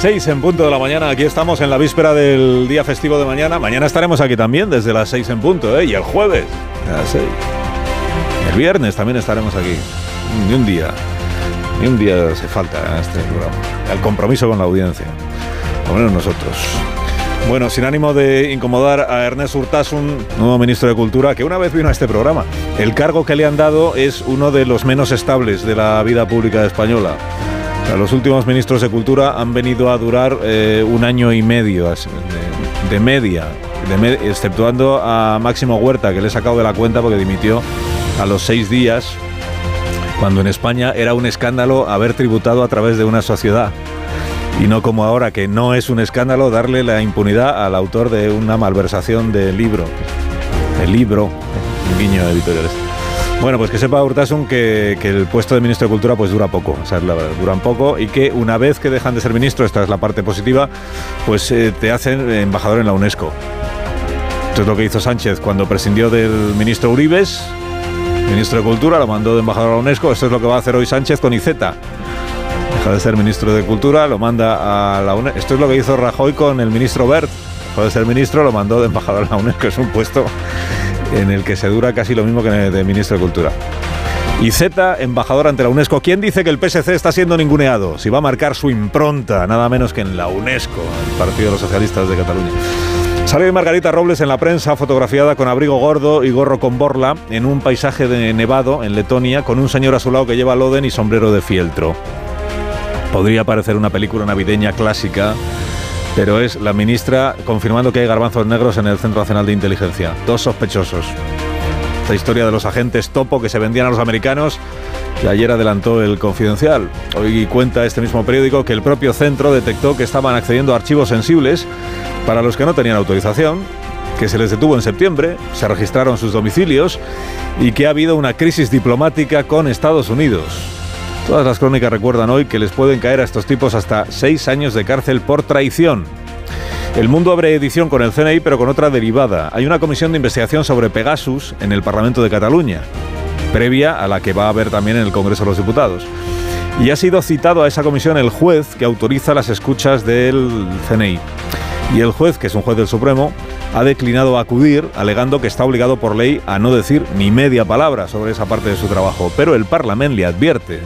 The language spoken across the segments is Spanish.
6 en punto de la mañana, aquí estamos en la víspera del día festivo de mañana. Mañana estaremos aquí también desde las 6 en punto, ¿eh? Y el jueves, a las 6. El viernes también estaremos aquí. Ni un día. Ni un día hace falta a este programa. El compromiso con la audiencia. Por menos nosotros. Bueno, sin ánimo de incomodar a Ernest Urtasun, nuevo ministro de Cultura, que una vez vino a este programa. El cargo que le han dado es uno de los menos estables de la vida pública española. Los últimos ministros de Cultura han venido a durar eh, un año y medio de, media, exceptuando a Máximo Huerta, que le he sacado de la cuenta porque dimitió a los seis días, cuando en España era un escándalo haber tributado a través de una sociedad. Y no como ahora, que no es un escándalo darle la impunidad al autor de una malversación de libro. El libro, guiño editorial. Bueno, pues que sepa Urtasun que, que el puesto de ministro de Cultura pues dura poco, o sea, duran poco y que una vez que dejan de ser ministro, esta es la parte positiva, pues eh, te hacen embajador en la UNESCO. Esto es lo que hizo Sánchez cuando prescindió del ministro Uribes, ministro de Cultura, lo mandó de embajador a la UNESCO, esto es lo que va a hacer hoy Sánchez con Iceta. Deja de ser ministro de Cultura, lo manda a la UNESCO. Esto es lo que hizo Rajoy con el ministro Bert. De ser ministro, lo mandó de embajador a la UNESCO. Es un puesto en el que se dura casi lo mismo que de ministro de Cultura. Y Z, embajador ante la UNESCO. ¿Quién dice que el PSC está siendo ninguneado? Si va a marcar su impronta, nada menos que en la UNESCO, el Partido de los Socialistas de Cataluña. Sale Margarita Robles en la prensa, fotografiada con abrigo gordo y gorro con borla, en un paisaje de nevado en Letonia, con un señor a su lado que lleva loden y sombrero de fieltro. Podría parecer una película navideña clásica, pero es la ministra confirmando que hay garbanzos negros en el Centro Nacional de Inteligencia. Dos sospechosos. Esta historia de los agentes topo que se vendían a los americanos, que ayer adelantó el Confidencial. Hoy cuenta este mismo periódico que el propio centro detectó que estaban accediendo a archivos sensibles para los que no tenían autorización, que se les detuvo en septiembre, se registraron sus domicilios y que ha habido una crisis diplomática con Estados Unidos. Todas las crónicas recuerdan hoy que les pueden caer a estos tipos hasta seis años de cárcel por traición. El mundo abre edición con el CNI, pero con otra derivada. Hay una comisión de investigación sobre Pegasus en el Parlamento de Cataluña, previa a la que va a haber también en el Congreso de los Diputados. Y ha sido citado a esa comisión el juez que autoriza las escuchas del CNI. Y el juez, que es un juez del Supremo, ha declinado acudir, alegando que está obligado por ley a no decir ni media palabra sobre esa parte de su trabajo. Pero el Parlamento le advierte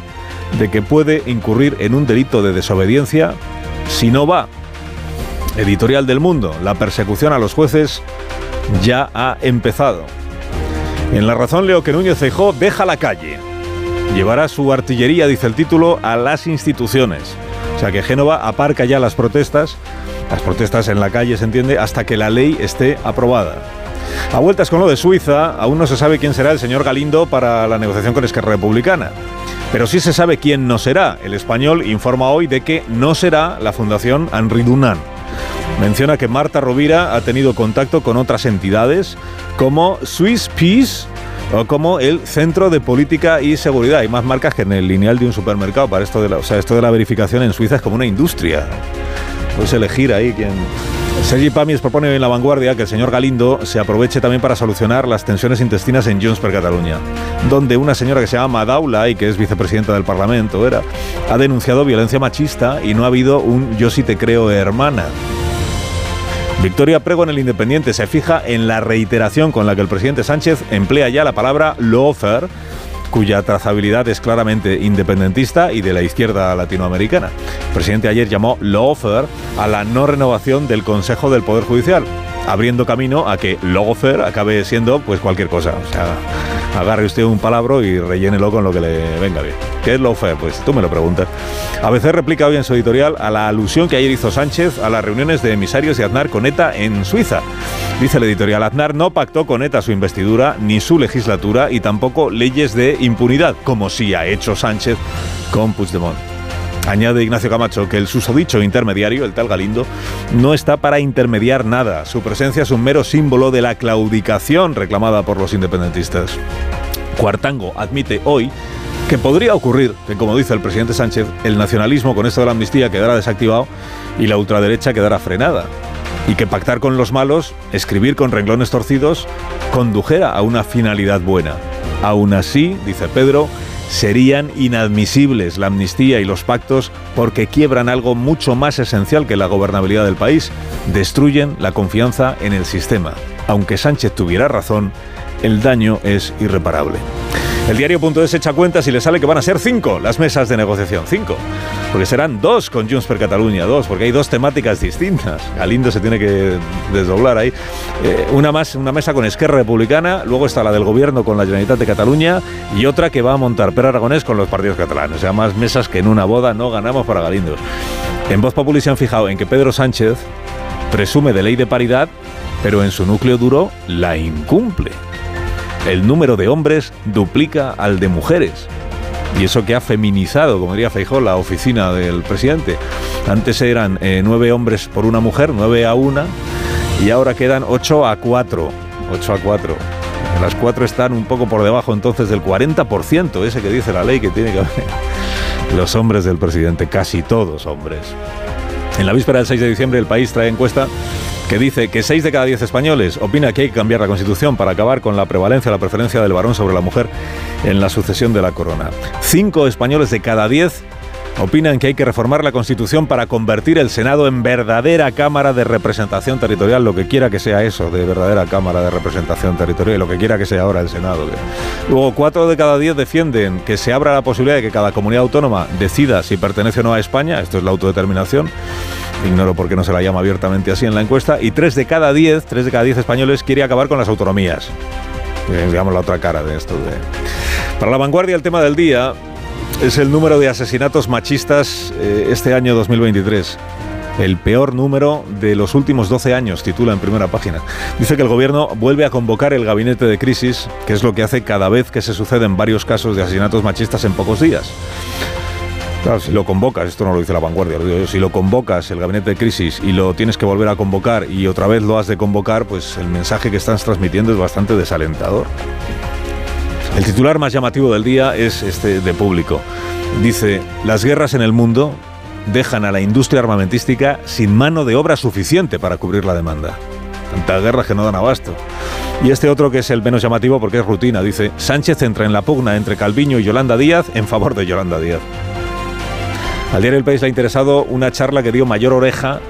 de que puede incurrir en un delito de desobediencia si no va. Editorial del Mundo, la persecución a los jueces ya ha empezado. En La Razón leo que Núñez Feijó deja la calle. Llevará su artillería, dice el título, a las instituciones. O sea que Génova aparca ya las protestas, las protestas en la calle, se entiende, hasta que la ley esté aprobada. A vueltas con lo de Suiza, aún no se sabe quién será el señor Galindo para la negociación con Esquerra Republicana. Pero sí se sabe quién no será. El español informa hoy de que no será la Fundación Henri Dunant. Menciona que Marta Rovira ha tenido contacto con otras entidades como Swiss Peace o como el Centro de Política y Seguridad. Hay más marcas que en el lineal de un supermercado. Para esto de la, o sea, esto de la verificación en Suiza es como una industria. Puedes elegir ahí quién. Sergi Pamies propone en La Vanguardia que el señor Galindo se aproveche también para solucionar las tensiones intestinas en Junts per Catalunya, donde una señora que se llama Madaula y que es vicepresidenta del Parlamento, era, ha denunciado violencia machista y no ha habido un yo sí te creo hermana. Victoria Prego en el Independiente se fija en la reiteración con la que el presidente Sánchez emplea ya la palabra lawfare, cuya trazabilidad es claramente independentista y de la izquierda latinoamericana. El presidente ayer llamó lawfare a la no renovación del Consejo del Poder Judicial, abriendo camino a que lawfare acabe siendo pues cualquier cosa. Agarre usted un palabro y rellénelo con lo que le venga bien. ¿Qué es lawfare? Pues tú me lo preguntas. ABC replica hoy en su editorial a la alusión que ayer hizo Sánchez a las reuniones de emisarios de Aznar con ETA en Suiza. Dice el editorial, Aznar no pactó con ETA su investidura ni su legislatura y tampoco leyes de impunidad, como sí ha hecho Sánchez con Puigdemont. Añade Ignacio Camacho que el susodicho intermediario, el tal Galindo, no está para intermediar nada. Su presencia es un mero símbolo de la claudicación reclamada por los independentistas. Cuartango admite hoy que podría ocurrir que, como dice el presidente Sánchez, el nacionalismo con esto de la amnistía quedará desactivado y la ultraderecha quedará frenada. Y que pactar con los malos, escribir con renglones torcidos, condujera a una finalidad buena. Aún así, dice Pedro, serían inadmisibles la amnistía y los pactos porque quiebran algo mucho más esencial que la gobernabilidad del país, destruyen la confianza en el sistema. Aunque Sánchez tuviera razón, el daño es irreparable. El diario.es echa cuentas y le sale que van a ser cinco las mesas de negociación. Cinco. Porque serán dos con Junts per Cataluña, dos, porque hay dos temáticas distintas. Galindo se tiene que desdoblar ahí. Eh, una, más, una mesa con Esquerra Republicana, luego está la del gobierno con la Generalitat de Cataluña y otra que va a montar Per Aragonés con los partidos catalanes. O sea, más mesas que en una boda no ganamos para Galindos. En Voz Populi se han fijado en que Pedro Sánchez presume de ley de paridad, pero en su núcleo duro la incumple el número de hombres duplica al de mujeres. Y eso que ha feminizado, como diría Feijó, la oficina del presidente. Antes eran eh, nueve hombres por una mujer, nueve a una, y ahora quedan ocho a cuatro. Ocho a cuatro. Las cuatro están un poco por debajo entonces del 40%, ese que dice la ley que tiene que haber. Los hombres del presidente, casi todos hombres. En la víspera del 6 de diciembre el país trae encuesta que dice que 6 de cada 10 españoles opina que hay que cambiar la Constitución para acabar con la prevalencia la preferencia del varón sobre la mujer en la sucesión de la corona. 5 españoles de cada 10 opinan que hay que reformar la Constitución para convertir el Senado en verdadera Cámara de Representación Territorial, lo que quiera que sea eso, de verdadera Cámara de Representación Territorial, lo que quiera que sea ahora el Senado. Luego, 4 de cada 10 defienden que se abra la posibilidad de que cada comunidad autónoma decida si pertenece o no a España, esto es la autodeterminación, ignoro por qué no se la llama abiertamente así en la encuesta, y 3 de cada 10, 3 de cada 10 españoles quiere acabar con las autonomías. Eh, digamos la otra cara de esto. Para la vanguardia, el tema del día es el número de asesinatos machistas eh, este año 2023. El peor número de los últimos 12 años, titula en primera página. Dice que el gobierno vuelve a convocar el gabinete de crisis, que es lo que hace cada vez que se suceden varios casos de asesinatos machistas en pocos días. Claro, si lo convocas, esto no lo dice la vanguardia, lo digo si lo convocas el gabinete de crisis y lo tienes que volver a convocar y otra vez lo has de convocar, pues el mensaje que estás transmitiendo es bastante desalentador. El titular más llamativo del día es este de público. Dice, las guerras en el mundo dejan a la industria armamentística sin mano de obra suficiente para cubrir la demanda. Tantas guerras que no dan abasto. Y este otro que es el menos llamativo porque es rutina, dice, Sánchez entra en la pugna entre Calviño y Yolanda Díaz en favor de Yolanda Díaz. Al diario El País le ha interesado una charla que dio mayor oreja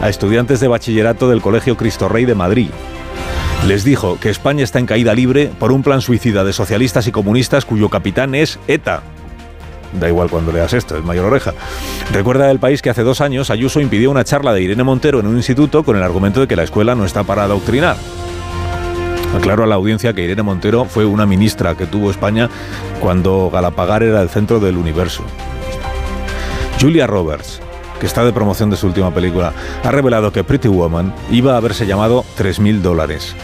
a estudiantes de bachillerato del Colegio Cristo Rey de Madrid les dijo que España está en caída libre por un plan suicida de socialistas y comunistas cuyo capitán es ETA. Da igual cuando leas esto, es mayor oreja. Recuerda el país que hace dos años Ayuso impidió una charla de Irene Montero en un instituto con el argumento de que la escuela no está para adoctrinar. Aclaro a la audiencia que Irene Montero fue una ministra que tuvo España cuando Galapagar era el centro del universo. Julia Roberts, que está de promoción de su última película, ha revelado que Pretty Woman iba a haberse llamado 3.000 dólares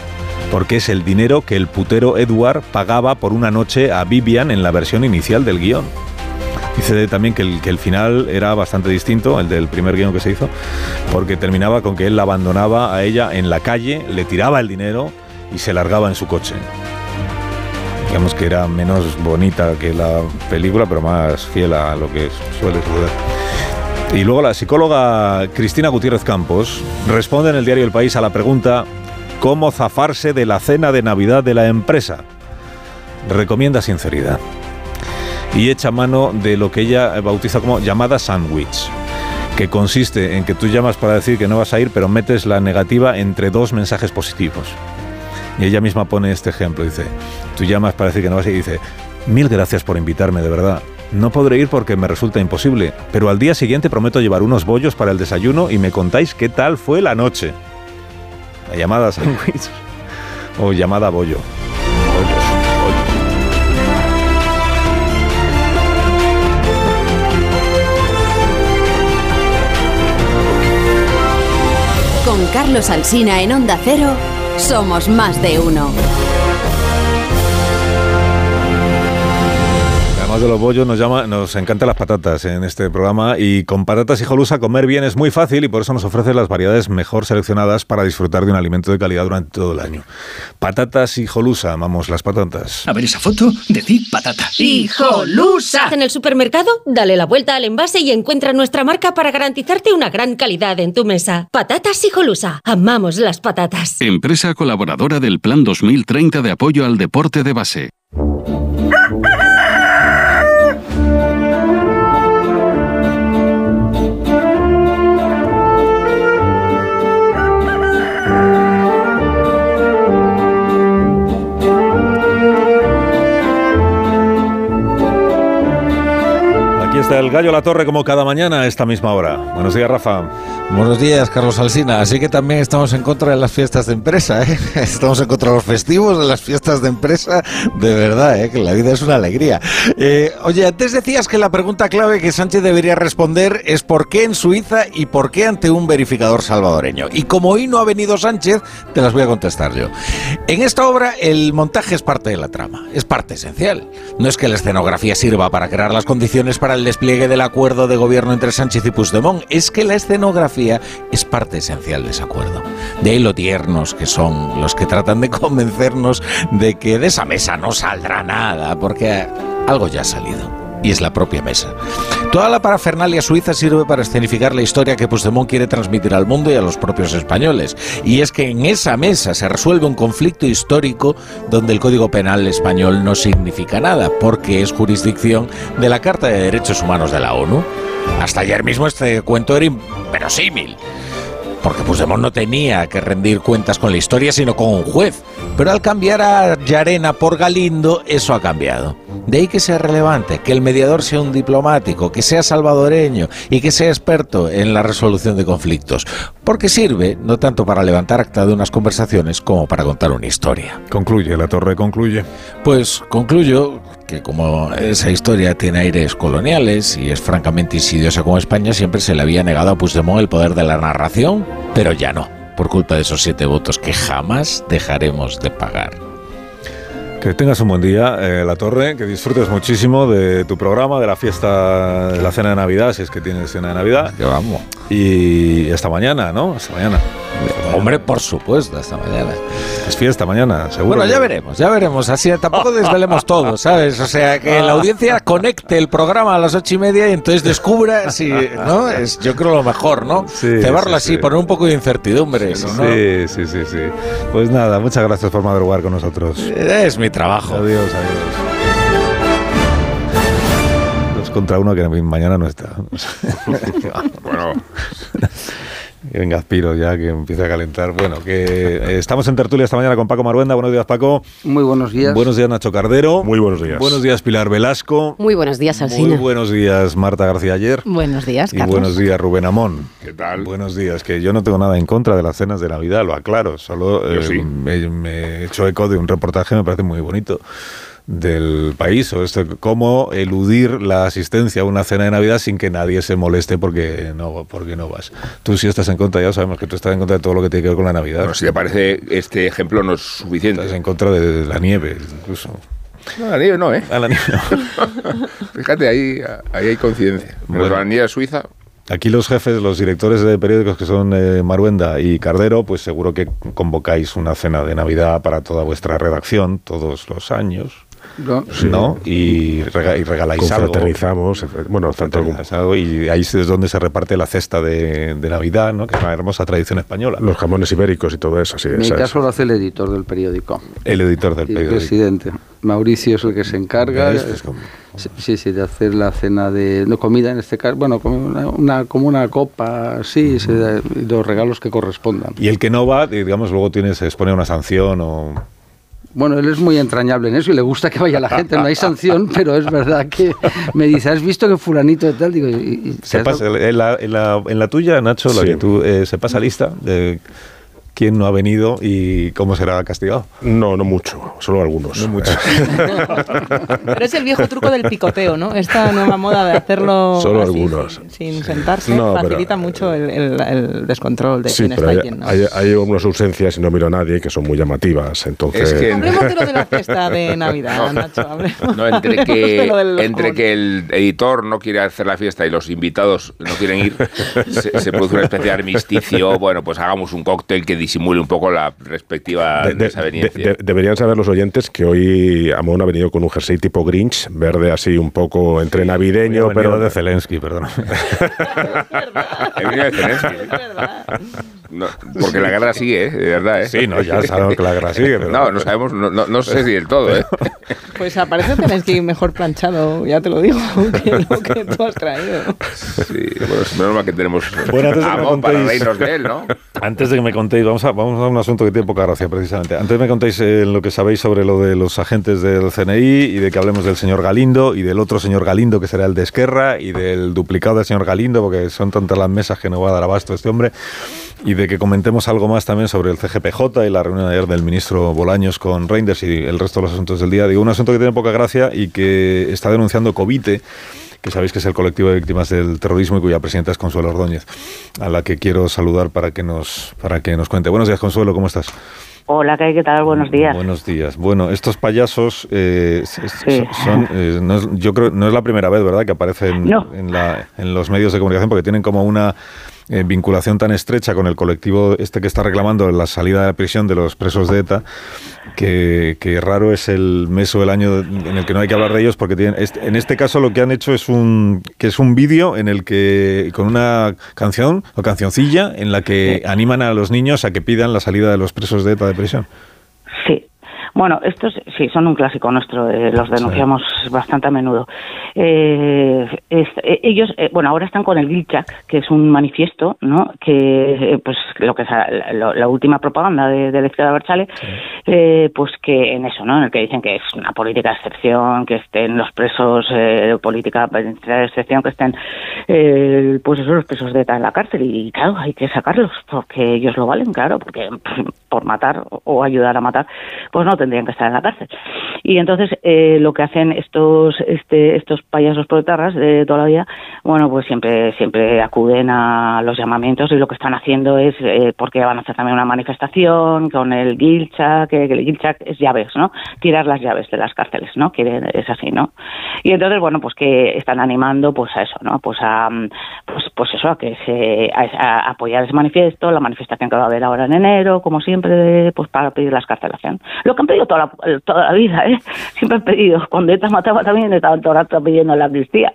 porque es el dinero que el putero Edward pagaba por una noche a Vivian en la versión inicial del guion. Dice también que el, final era bastante distinto, el del primer guion que se hizo, porque terminaba con que él la abandonaba a ella en la calle, le tiraba el dinero y se largaba en su coche. Digamos que era menos bonita que la película, pero más fiel a lo que suele suceder. Y luego la psicóloga Cristina Gutiérrez Campos responde en el diario El País a la pregunta cómo zafarse de la cena de Navidad de la empresa. Recomienda sinceridad. Y echa mano de lo que ella bautiza como llamada sandwich, que consiste en que tú llamas para decir que no vas a ir, pero metes la negativa entre dos mensajes positivos. Y ella misma pone este ejemplo, dice, tú llamas para decir que no vas y dice, mil gracias por invitarme, de verdad. No podré ir porque me resulta imposible, pero al día siguiente prometo llevar unos bollos para el desayuno y me contáis qué tal fue la noche. La llamada sándwich o llamada bollo. Con Carlos Alsina en Onda Cero somos más de uno. Además de los bollos, nos, llama, nos encantan las patatas en este programa y con patatas hijolusa comer bien es muy fácil y por eso nos ofrece las variedades mejor seleccionadas para disfrutar de un alimento de calidad durante todo el año. Patatas hijolusa, amamos las patatas. A ver esa foto, decir patata. ¡Hijolusa! En el supermercado, dale la vuelta al envase y encuentra nuestra marca para garantizarte una gran calidad en tu mesa. Patatas hijolusa. Amamos las patatas. Empresa colaboradora del Plan 2030 de apoyo al deporte de base. Está el gallo La Torre como cada mañana a esta misma hora. Buenos días, Rafa. Buenos días, Carlos Alsina. Así que también estamos en contra de las fiestas de empresa, ¿eh? Estamos en contra de los festivos, de las fiestas de empresa. De verdad, ¿eh? Que la vida es una alegría. Eh, oye, antes decías que la pregunta clave que Sánchez debería responder es por qué en Suiza y por qué ante un verificador salvadoreño. Y como hoy no ha venido Sánchez, te las voy a contestar yo. En esta obra, el montaje es parte de la trama, es parte esencial. No es que la escenografía sirva para crear las condiciones para el despliegue del acuerdo de gobierno entre Sánchez y Puigdemont, es que la escenografía es parte esencial de ese acuerdo. De ahí lo tiernos que son los que tratan de convencernos de que de esa mesa no saldrá nada, porque algo ya ha salido y es la propia mesa. Toda la parafernalia suiza sirve para escenificar la historia que Puigdemont quiere transmitir al mundo y a los propios españoles. Y es que en esa mesa se resuelve un conflicto histórico donde el Código Penal español no significa nada, porque es jurisdicción de la Carta de Derechos Humanos de la ONU. Hasta ayer mismo este cuento era inverosímil porque Puigdemont no tenía que rendir cuentas con la historia, sino con un juez. Pero al cambiar a Yarena por Galindo, eso ha cambiado. De ahí que sea relevante, que el mediador sea un diplomático, que sea salvadoreño y que sea experto en la resolución de conflictos. Porque sirve no tanto para levantar acta de unas conversaciones como para contar una historia. Concluye, la torre concluye. Pues concluyo que como esa historia tiene aires coloniales y es francamente insidiosa con España, siempre se le había negado a Puigdemont el poder de la narración, pero ya no, por culpa de esos siete votos que jamás dejaremos de pagar. Que tengas un buen día, eh, La Torre, que disfrutes muchísimo de tu programa, de la fiesta, de la cena de Navidad, si es que tienes cena de Navidad. Que vamos. Y hasta mañana, ¿no? Hasta mañana. Hombre, por supuesto, hasta mañana. Es fiesta mañana, seguro. Bueno, ya veremos, ya veremos. Así tampoco desvelemos todo, ¿sabes? O sea, que la audiencia conecte el programa a las ocho y media y entonces descubra si, ¿no? Es, yo creo lo mejor, ¿no? Sí, Cebarlo sí, así, sí. poner un poco de incertidumbre. Sí, ¿no? sí, sí, sí. Pues nada, muchas gracias por madrugar con nosotros. Es mi trabajo. Adiós, adiós. Dos contra uno que mañana no está. Bueno, Venga, aspiro ya, que empiece a calentar. Bueno, que eh, estamos en tertulia esta mañana con Paco Maruenda. Buenos días, Paco. Muy buenos días. Buenos días, Nacho Cardero. muy buenos días. Buenos días, Pilar Velasco. Muy buenos días, Alsina. Muy buenos días, Marta García Ayer. Buenos días, Y Carlos. buenos días, Rubén Amón. ¿Qué tal? Buenos días, que yo no tengo nada en contra de las cenas de Navidad, lo aclaro. Solo Yo eh, sí. me, me he hecho eco de un reportaje, me parece muy bonito, del país, o esto, cómo eludir la asistencia a una cena de Navidad sin que nadie se moleste porque no, porque no vas. Tú sí estás en contra, ya sabemos que tú estás en contra de todo lo que tiene que ver con la Navidad. Bueno, si te parece, este ejemplo no es suficiente. Estás en contra de la nieve, incluso. No, la nieve no, ¿eh? A la nieve no. Fíjate, ahí, ahí hay coincidencia. Pero Bueno. la nieve suiza, Aquí los jefes, los directores de periódicos que son eh, Maruenda y Cardero, pues seguro que convocáis una cena de Navidad para toda vuestra redacción todos los años, No, ¿no? Y, rega- y regaláis algo. Confraternizamos, bueno, Regaláis algo, y ahí es donde se reparte la cesta de, de Navidad, ¿no? Que es una hermosa tradición española. los jamones ibéricos y todo eso, sí. en mi caso lo hace el editor del periódico. El editor del Y el periódico. presidente. Mauricio es el que se encarga. ¿Ves? Es como- Sí, Sí, de hacer la cena de. No, comida en este caso. Bueno, como una, una- como una copa, sí, se da- los regalos que correspondan. Y el que no va, digamos, luego tiene, se expone una sanción o... Bueno, él es muy entrañable en eso y le gusta que vaya la gente. No hay sanción, pero es verdad que me dice, ¿has visto que fulanito de tal? Digo, y- y- Se ¿te has pasa, en, la, en, la, en la tuya, Nacho, la que tú, eh, se pasa lista de quién no ha venido y cómo será castigado. No, no mucho, solo algunos. No mucho. Pero es el viejo truco del picoteo, ¿no? Esta nueva moda de hacerlo Solo así, algunos. Sin, sin sentarse No, pero- facilita mucho el, el- el descontrol de Sí, quién está y hay, quién no. hay, hay unas ausencias y no miro a nadie que son muy llamativas. Entonces, Es que- Hablemos de lo de la fiesta de Navidad, Nacho. hablemos- No, entre hablemos de lo del que, entre que el editor no quiere hacer la fiesta y los invitados no quieren ir, se, se produce una especie de armisticio. Bueno, pues hagamos un cóctel que disimule un poco la respectiva de- de- desaveniencia. de- de- deberían saber los oyentes que hoy Amón ha venido con un jersey tipo Grinch, verde así un poco entre navideño, pero pero de Zelensky, perdón. He venido de Zelensky. No, porque la guerra sigue, ¿eh? de verdad. ¿eh? Sí, no, ya sabemos que la guerra sigue, pero- No, no sabemos, no, no, no sé si del todo. ¿eh? Pues aparece Zelensky mejor planchado, ya te lo digo, que lo que tú has traído. Sí, bueno, es menos mal que tenemos Bueno, antes de a que me para contéis- reírnos de él, ¿no? Antes de que me contéis, vamos a, vamos a un asunto que tiene poca gracia precisamente. Antes de que me contéis eh, lo que sabéis sobre lo de los agentes del CNI y de que hablemos del señor Galindo y del otro señor Galindo que será el de Esquerra y del duplicado del señor Galindo porque son tantas las mesas que no va a dar abasto este hombre y de que comentemos algo más también sobre el CGPJ y la reunión de ayer del ministro Bolaños con Reinders y el resto de los asuntos del día. Digo, un asunto que tiene poca gracia y que está denunciando Covite que sabéis que es el colectivo de víctimas del terrorismo y cuya presidenta es Consuelo Ordóñez, a la que quiero saludar para que nos, para que nos cuente. Buenos días, Consuelo, ¿cómo estás? Hola, ¿qué, tal? Buenos días. Buenos días. Bueno, estos payasos eh, Sí. son, eh, no es- yo creo, no es la primera vez, ¿verdad?, que aparecen No. en, la- en los medios de comunicación porque tienen como una eh, vinculación tan estrecha con el colectivo este que está reclamando la salida de prisión de los presos de ETA que, que raro es el mes o el año en el que no hay que hablar de ellos porque tienen, en este caso lo que han hecho es un que es un vídeo en el que con una canción o cancioncilla en la que animan a los niños a que pidan la salida de los presos de ETA de prisión. Sí. Bueno, estos sí son un clásico nuestro, eh, los denunciamos bastante a menudo. Eh, es- eh, ellos, eh, bueno, ahora están con el Gilchak, que es un manifiesto, ¿no? Que, eh, pues, lo que es la, la- la última propaganda de, de la izquierda Berchale, eh, pues que en eso, ¿no? En el que dicen que es una política de excepción, que estén los presos eh, política de excepción, que estén, eh, pues esos los presos de ETA en la cárcel. Y claro, hay que sacarlos, porque ellos lo valen, claro, porque por matar o ayudar a matar, pues no tendrían que estar en la cárcel. Y entonces eh, lo que hacen estos este, estos payasos proletarras de toda la vida, bueno, pues siempre siempre acuden a los llamamientos y lo que están haciendo es, eh, porque van a hacer también una manifestación con el Gilchak, que, el Gilchak es llaves, ¿no? Tirar las llaves de las cárceles, ¿no? Que es así, ¿no? Y entonces, bueno, pues que están animando pues a eso, ¿no? Pues a mm, pues, pues eso, a que se a, a apoyar ese manifiesto, la manifestación que va a haber ahora en enero, como siempre, pues para pedir la escarcelación. Lo que han pedido toda la, toda la vida, ¿eh? Siempre han pedido. Cuando ETA mataba también estaban todo el rato pidiendo la amnistía.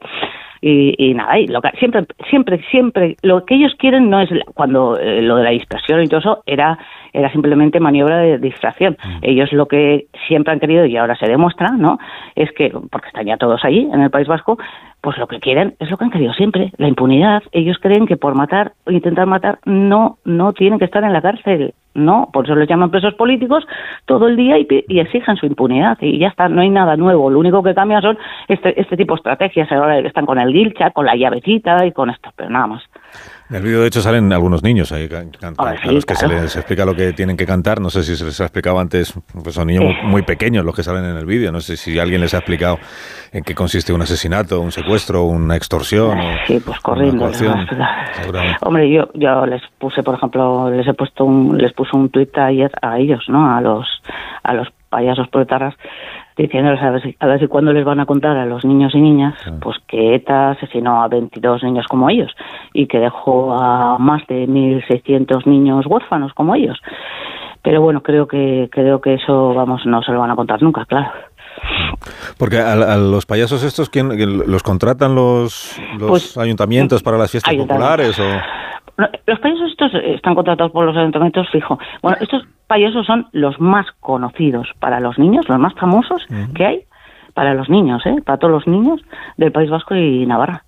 Y, y nada, y lo que, siempre, siempre, siempre, lo que ellos quieren no es, la- cuando eh, lo de la dispersión y todo eso, era, era simplemente maniobra de distracción. Ellos lo que siempre han querido, y ahora se demuestra, ¿no? Es que, porque están ya todos allí, en el País Vasco, pues lo que quieren es lo que han querido siempre, la impunidad. Ellos creen que por matar o intentar matar no, no tienen que estar en la cárcel. No, por eso les llaman presos políticos todo el día y, exigen su impunidad. Y ya está, no hay nada nuevo. Lo único que cambia son este, este tipo de estrategias. Ahora están con el guilcha, con la llavecita y con esto, pero nada más. En el vídeo, de hecho, salen algunos niños ahí can- can- Ah, a los que se les explica lo que tienen que cantar. No sé si se les ha explicado antes, pues son niños muy, muy pequeños los que salen en el vídeo. No sé si alguien les ha explicado en qué consiste un asesinato, un secuestro, una extorsión o Sí, pues corriendo. Hombre, yo, yo les puse, por ejemplo, les he puesto un, les puse un tuit ayer a ellos, ¿no? A los, a los payasos proletarras, diciéndoles a ver si, a ver si cuándo les van a contar a los niños y niñas, pues que ETA asesinó a 22 niños como ellos y que dejó a más de 1.600 niños huérfanos como ellos. Pero bueno, creo que, creo que eso, vamos, no se lo van a contar nunca, claro. Porque a, a los payasos estos, ¿quién, los contratan los, los Pues, ayuntamientos para las fiestas populares? O... Los payasos estos están contratados por los ayuntamientos fijo. Bueno, estos payasos son los más conocidos para los niños, los más famosos que hay para los niños, ¿eh? Para todos los niños del País Vasco y Navarra.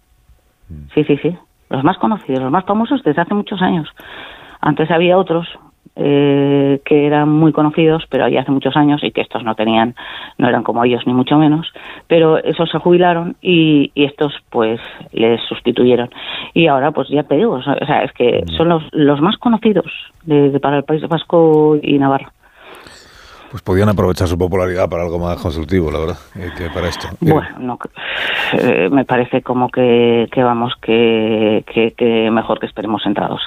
Sí, sí, sí. Los más conocidos, los más famosos desde hace muchos años. Antes había otros, eh, que eran muy conocidos, pero ya hace muchos años y que estos no tenían, no eran como ellos ni mucho menos, pero esos se jubilaron y, estos pues les sustituyeron. Y ahora pues ya te digo, o sea, es que son los, los más conocidos de, para el País Vasco y Navarra. Pues podían aprovechar su popularidad para algo más constructivo, la verdad, eh, que para esto. Bueno, eh, me parece como que, que vamos, que, que, mejor que esperemos sentados.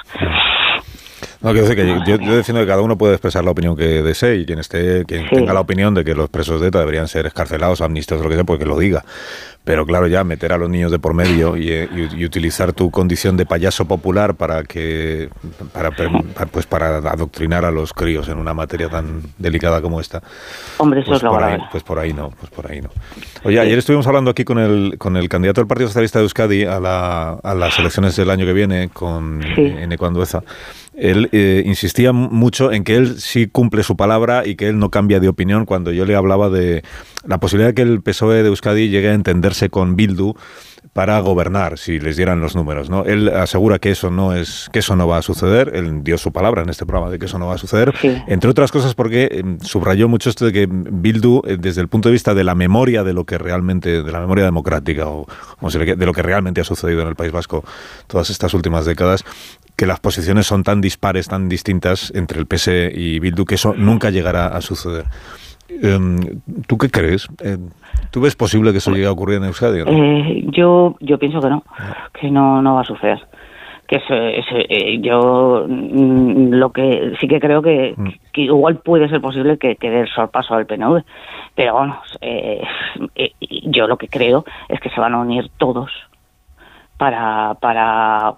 No, quiero decir que yo, yo defiendo que cada uno puede expresar la opinión que desee y quien esté, quien tenga la opinión de que los presos de ETA deberían ser escarcelados, amnistiados, lo que sea, pues que lo diga. Pero claro, ya meter a los niños de por medio y, utilizar tu condición de payaso popular para que para, pues para adoctrinar a los críos en una materia tan delicada como esta. Hombre, eso pues es lo por ahí, Pues por ahí no, pues por ahí no. Oye, ayer estuvimos hablando aquí con el con el candidato del Partido Socialista de Euskadi a, la, a las elecciones del año que viene con sí. Él eh, insistía mucho en que él sí cumple su palabra y que él no cambia de opinión cuando yo le hablaba de la posibilidad de que el PSOE de Euskadi llegue a entenderse con Bildu para gobernar si les dieran los números, ¿no? Él asegura que eso no es que eso no va a suceder, él dio su palabra en este programa de que eso no va a suceder, entre otras cosas porque eh, subrayó mucho esto de que Bildu eh, desde el punto de vista de la memoria de lo que realmente de la memoria democrática o de lo que realmente ha sucedido en el País Vasco todas estas últimas décadas, que las posiciones son tan dispares, tan distintas entre el PSE y Bildu, que eso nunca llegará a suceder. Em, ¿Tú qué crees? Em, ¿Tú ves posible que eso llegue a ocurrir en Euskadi? Eh, yo, yo pienso que no, que no, no va a suceder. Que eh, yo mm, lo que sí que creo que, mm. igual puede ser posible que, que dé el sorpaso al PNV, pero bueno, eh, yo lo que creo es que se van a unir todos para para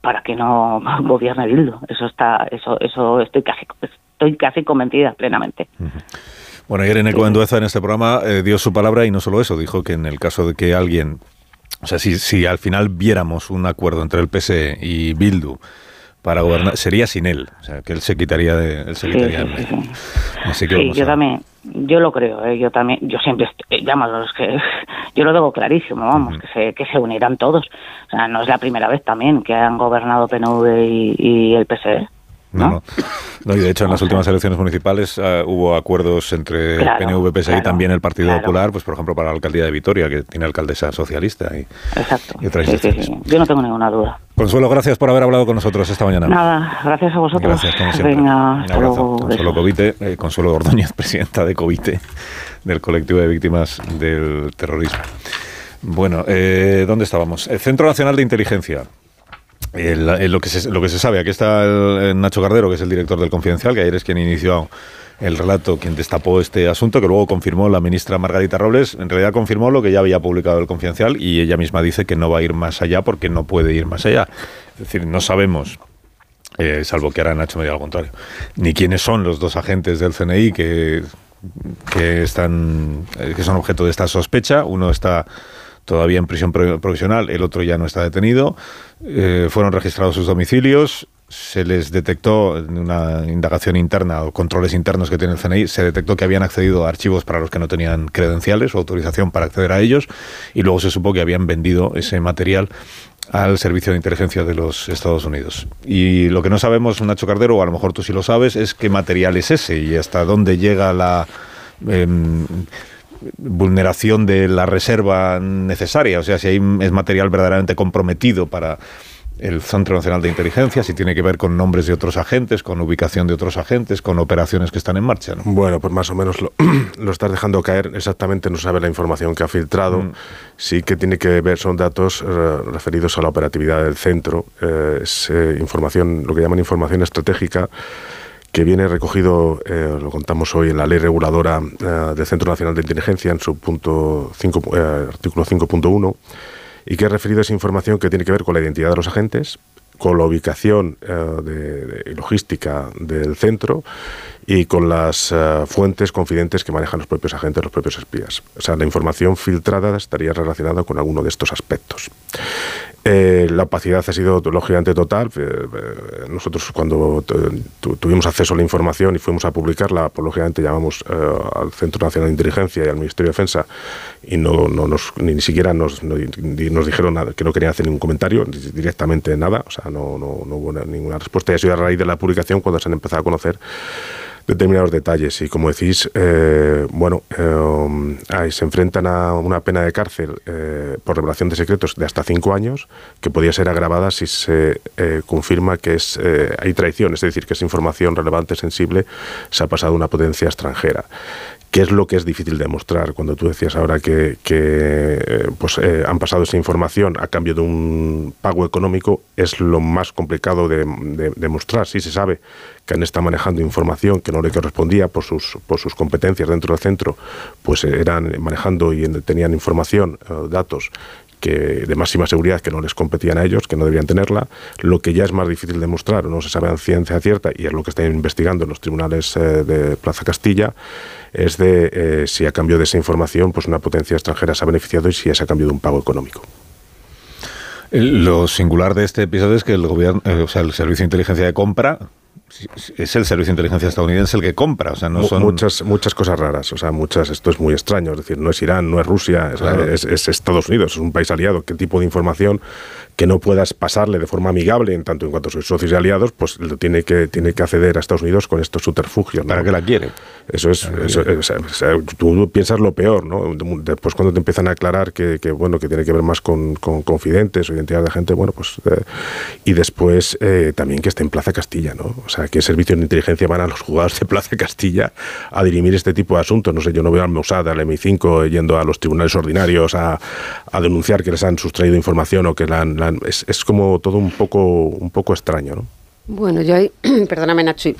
para que no gobierne Bildu. Eso está eso eso estoy casi estoy casi convencida plenamente. Bueno, ayer en el en este programa eh, dio su palabra y no solo eso, dijo que en el caso de que alguien, o sea, si, si al final viéramos un acuerdo entre el PSE y Bildu para gobernar, sería sin él, o sea, que él se quitaría de, él se quitaría Así que yo también, yo lo creo, ¿eh? yo también, yo siempre, eh, los que, yo lo tengo clarísimo, vamos, que, se, que se unirán todos. O sea, no es la primera vez también que han gobernado PNV y, y el PSE. ¿No? No, y de hecho en las últimas elecciones municipales uh, hubo acuerdos entre PNV, PSI y también el Partido Popular, pues por ejemplo para la alcaldía de Vitoria, que tiene alcaldesa socialista y, Exacto. Yo no tengo ninguna duda. Consuelo, gracias por haber hablado con nosotros esta mañana. Nada, gracias a vosotros. Gracias, como siempre. Venga, Un abrazo. Consuelo Covite, eh, Consuelo Ordóñez, presidenta de Covite, del colectivo de víctimas del terrorismo. Bueno, eh, ¿dónde estábamos? El Centro Nacional de Inteligencia lo, que se, lo que se sabe, aquí está el, Nacho Cardero, que es el director del Confidencial, que ayer es quien inició el relato, quien destapó este asunto, que luego confirmó la ministra Margarita Robles. En realidad confirmó lo que ya había publicado el Confidencial y ella misma dice que no va a ir más allá porque no puede ir más allá. Es decir, no sabemos eh, salvo que ahora Nacho me diga lo contrario, ni quiénes son los dos agentes del CNI que, que, están, eh, que son objeto de esta sospecha. Uno está todavía en prisión provisional, el otro ya no está detenido. Eh, fueron registrados sus domicilios, se les detectó en una indagación interna o controles internos que tiene el CNI, se detectó que habían accedido a archivos para los que no tenían credenciales o autorización para acceder a ellos y luego se supo que habían vendido ese material al Servicio de Inteligencia de los Estados Unidos. Y lo que no sabemos, Nacho Cardero, o a lo mejor tú sí lo sabes, es qué material es ese y hasta dónde llega la... Em, vulneración de la reserva necesaria, o sea, si hay, es material verdaderamente comprometido para el Centro Nacional de Inteligencia, si tiene que ver con nombres de otros agentes, con ubicación de otros agentes, con operaciones que están en marcha. Bueno, pues más o menos lo, lo, estás dejando caer. Exactamente no sabe la información que ha filtrado. Mm. Sí que tiene que ver, son datos eh, referidos a la operatividad del centro. Eh, es eh, información, lo que llaman información estratégica que viene recogido, eh, lo contamos hoy, en la ley reguladora eh, del Centro Nacional de Inteligencia, en su punto 5, eh, artículo 5.1, y que ha referido a esa información que tiene que ver con la identidad de los agentes, con la ubicación de, logística del centro y con las fuentes confidentes que manejan los propios agentes, los propios espías. O sea, la información filtrada estaría relacionada con alguno de estos aspectos. Eh, la opacidad ha sido lógicamente total. Eh, eh, nosotros cuando tuvimos acceso a la información y fuimos a publicarla, pues lógicamente llamamos al Centro Nacional de Inteligencia y al Ministerio de Defensa y no, no nos, ni, siquiera nos, dijeron nada, que no querían hacer ningún comentario, directamente nada, o sea, no, no, no hubo ninguna respuesta. Y ha sido a raíz de la publicación cuando se han empezado a conocer determinados detalles. Y como decís, eh, bueno, eh, se enfrentan a una pena de cárcel eh, por revelación de secretos de hasta cinco años, que podría ser agravada si se confirma que es hay traición, es decir, que esa información relevante, sensible, se ha pasado a una potencia extranjera. ¿Qué es lo que es difícil demostrar? Cuando tú decías ahora que, pues, han pasado esa información a cambio de un pago económico, es lo más complicado de demostrar. Sí se sabe que han estado manejando información que no le correspondía por sus, por sus competencias dentro del centro, pues eran manejando y tenían información, eh, datos que de máxima seguridad que no les competían a ellos, que no debían tenerla. Lo que ya es más difícil demostrar, no se sabe en ciencia cierta, y es lo que están investigando en los tribunales eh, de Plaza Castilla, es de eh, si a cambio de esa información pues una potencia extranjera se ha beneficiado y si es a cambio de un pago económico. Lo singular de este episodio es que el gobierno, o sea, el servicio de inteligencia de compra es el servicio de inteligencia estadounidense el que compra, o sea, no son... Muchas, muchas cosas raras, o sea, muchas, esto es muy extraño, es decir, no es Irán, no es Rusia, es, es, Estados Unidos, es un país aliado, ¿qué tipo de información que no puedas pasarle de forma amigable, en tanto en cuanto sois socios y aliados, pues lo tiene que, tiene que acceder a Estados Unidos con estos subterfugios. ¿Para que la quiere? Eso es, eso, tú piensas lo peor, ¿no? Después cuando te empiezan a aclarar que, que bueno, que tiene que ver más con, con confidentes o identidad de gente, bueno, pues... Eh, y después eh, también que esté en Plaza Castilla, ¿no? O sea, que servicios de inteligencia van a los jugadores de Plaza Castilla a dirimir este tipo de asuntos. No sé, yo no veo al Mossad, al MI5, yendo a los tribunales ordinarios a, a denunciar que les han sustraído información o que la es, es como todo un poco, un poco extraño, ¿no? Bueno, yo ahí, perdóname Nacho,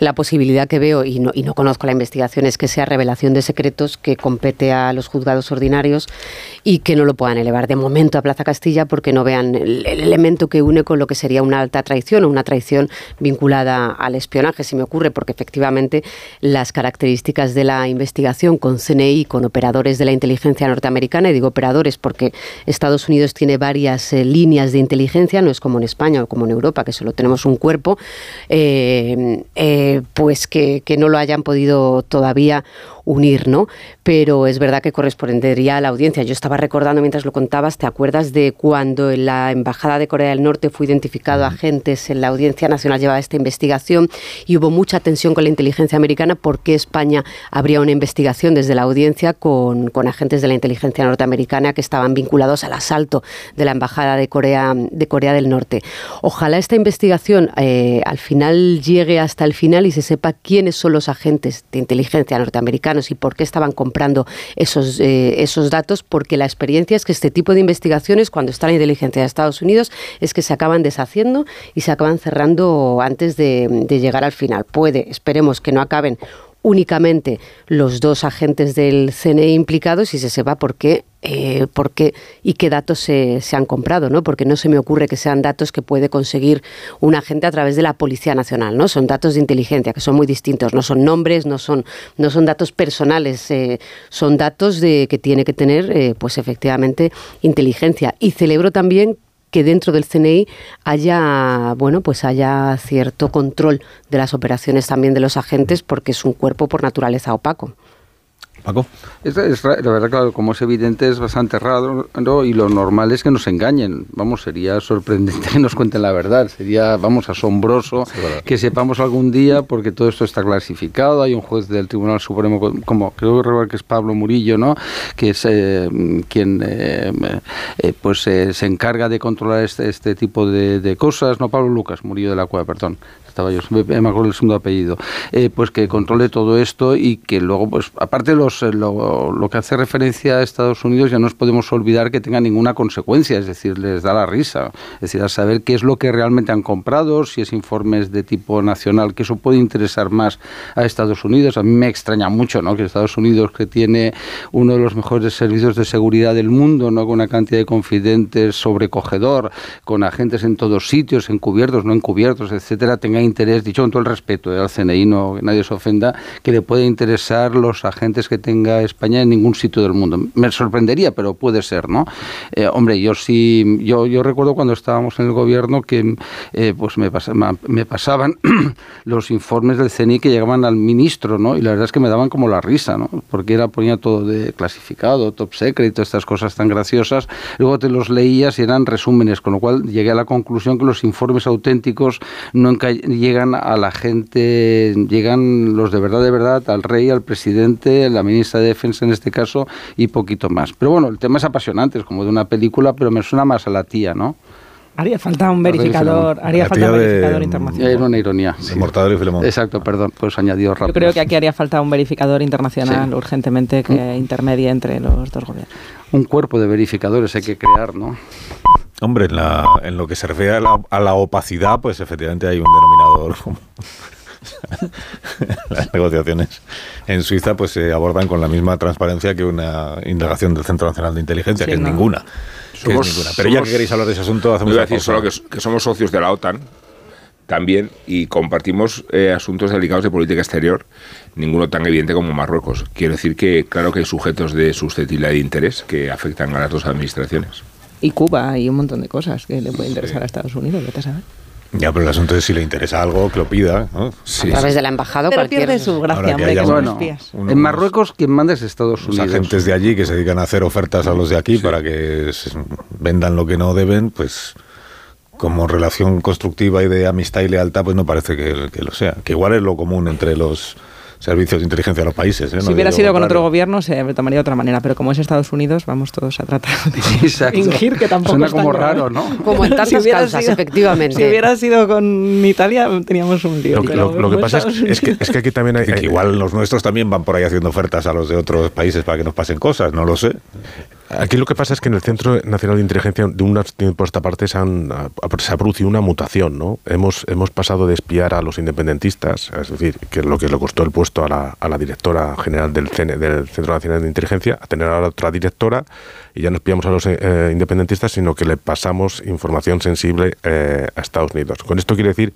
la posibilidad que veo, y no, y no conozco la investigación, es que sea revelación de secretos que compete a los juzgados ordinarios y que no lo puedan elevar de momento a Plaza Castilla porque no vean el, elemento que une con lo que sería una alta traición o una traición vinculada al espionaje, si me ocurre, porque efectivamente las características de la investigación con CNI, con operadores de la inteligencia norteamericana, y digo operadores porque Estados Unidos tiene varias eh, líneas de inteligencia, no es como en España o como en Europa, que solo tenemos un cuerpo eh, eh, pues que, que no lo hayan podido todavía unir, ¿no? Pero es verdad que correspondería a la audiencia. Yo estaba recordando mientras lo contabas, ¿te acuerdas de cuando en la Embajada de Corea del Norte fue identificado agentes en la Audiencia Nacional llevaba esta investigación y hubo mucha tensión con la inteligencia americana porque España habría una investigación desde la audiencia con, agentes de la inteligencia norteamericana que estaban vinculados al asalto de la Embajada de Corea, de Corea del Norte. Ojalá esta investigación eh, al final llegue hasta el final y se sepa quiénes son los agentes de inteligencia norteamericana y por qué estaban comprando esos, eh, esos datos, porque la experiencia es que este tipo de investigaciones, cuando está la inteligencia de Estados Unidos, es que se acaban deshaciendo y se acaban cerrando antes de, de llegar al final. Puede, esperemos que no acaben únicamente los dos agentes del CNE implicados y se sepa por qué, eh, por qué y qué datos se, se, han comprado, ¿no? Porque no se me ocurre que sean datos que puede conseguir un agente a través de la Policía Nacional, ¿no? Son datos de inteligencia que son muy distintos, no son nombres, no son, no son datos personales, eh, son datos de que tiene que tener, eh, pues efectivamente, inteligencia. Y celebro también que dentro del CNI haya, bueno, pues haya cierto control de las operaciones también de los agentes porque es un cuerpo por naturaleza opaco. Es, la verdad, claro, como es evidente, es bastante raro y lo normal es que nos engañen. Vamos, sería sorprendente que nos cuenten la verdad. Sería, vamos, asombroso que sepamos algún día, porque todo esto está clasificado. Hay un juez del Tribunal Supremo, como creo que es Pablo Murillo, ¿no? que es eh, quien eh, eh, pues se encarga de controlar este, este tipo de, de, cosas. No, Pablo Lucas, Murillo de la Cueva, perdón yo, me, acuerdo el segundo apellido, eh, pues que controle todo esto y que luego, pues aparte los, eh, lo, lo, que hace referencia a Estados Unidos, ya no nos podemos olvidar que tenga ninguna consecuencia, es decir, les da la risa, es decir, a saber qué es lo que realmente han comprado, si es informes de tipo nacional, que eso puede interesar más a Estados Unidos. A mí me extraña mucho, ¿no? Que Estados Unidos, que tiene uno de los mejores servicios de seguridad del mundo, ¿no? Con una cantidad de confidentes sobrecogedor, con agentes en todos sitios, encubiertos, no encubiertos, etcétera, tenga interés, dicho con todo el respeto al CNI, no que nadie se ofenda, que le puede interesar los agentes que tenga España en ningún sitio del mundo. Me sorprendería, pero puede ser, ¿no? Eh, hombre, yo sí, yo, yo recuerdo cuando estábamos en el gobierno que eh, pues me, me pasaban los informes del CNI que llegaban al ministro, ¿no? Y la verdad es que me daban como la risa, ¿no? Porque era ponía todo de clasificado, top secret, estas cosas tan graciosas. Luego te los leías y eran resúmenes, con lo cual llegué a la conclusión que los informes auténticos no llegan a la gente, llegan los de verdad, de verdad, al rey, al presidente, la ministra de Defensa en este caso y poquito más. Pero bueno, el tema es apasionante, es como de una película, pero me suena más a la tía, ¿no? Haría falta un verificador, haría falta un verificador internacional. Era una ironía. y Exacto, perdón, pues añadió rápido. Yo creo que aquí haría falta un verificador internacional urgentemente que mm. intermedie entre los dos gobiernos. Un cuerpo de verificadores hay que crear, ¿no? Hombre, en, la, en lo que se refiere a la, a la opacidad, pues efectivamente hay un denominador las negociaciones en Suiza pues se abordan con la misma transparencia que una indagación del Centro Nacional de Inteligencia, que es ninguna. Pero ya que queréis hablar de ese asunto, hacemos Voy a decir solo que, somos socios de la OTAN también y compartimos eh, asuntos delicados de política exterior, ninguno tan evidente como Marruecos. Quiero decir que claro que hay sujetos de susceptibilidad de interés que afectan a las dos administraciones. Y Cuba y un montón de cosas que le puede interesar a Estados Unidos, vete a saber. Ya, pero el asunto es si le interesa algo, que lo pida. A través de la embajada pero pierde su gracia, hombre, que, son espías. en Marruecos, quien manda es Estados Unidos. Los agentes de allí que se dedican a hacer ofertas a los de aquí para que vendan lo que no deben, pues como relación constructiva y de amistad y lealtad, pues no parece que, que lo sea. Que igual es lo común entre los servicios de inteligencia de los países. ¿eh? si hubiera sido con otro gobierno se tomaría de otra manera, pero como es Estados Unidos, vamos todos a tratar de fingir que tampoco Suena como raro, ¿no? Como en tasas si efectivamente. Si hubiera sido con Italia, teníamos un lío. Lo, que pasa es, que, es, que, aquí también hay... igual los nuestros también van por ahí haciendo ofertas a los de otros países para que nos pasen cosas, no lo sé. Aquí lo que pasa es que en el Centro Nacional de Inteligencia de un tiempo por esta parte se, han, ha producido una mutación, ¿no? Hemos, hemos pasado de espiar a los independentistas, es decir, que es lo que le costó el puesto a la, directora general del, del Centro Nacional de Inteligencia, a tener ahora otra directora y ya no espiamos a los eh, independentistas, sino que le pasamos información sensible eh, a Estados Unidos. Con esto quiere decir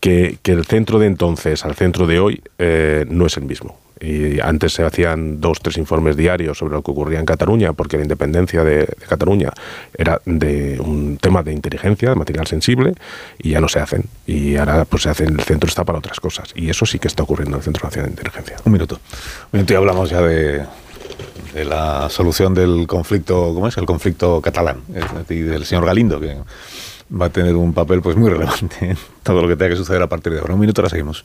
que, que, el centro de entonces al centro de hoy eh, no es el mismo. Y antes se hacían dos, tres informes diarios sobre lo que ocurría en Cataluña, porque la independencia de, Cataluña era de un tema de inteligencia, de material sensible, y ya no se hacen. Y ahora pues se hacen, el centro está para otras cosas. Y eso sí que está ocurriendo en el Centro Nacional de Inteligencia. Un minuto. Un minuto y hablamos ya de, de la solución del conflicto, ¿cómo es? El conflicto catalán, y del señor Galindo, que va a tener un papel pues muy relevante en todo lo que tenga que suceder a partir de ahora. Un minuto, ahora seguimos.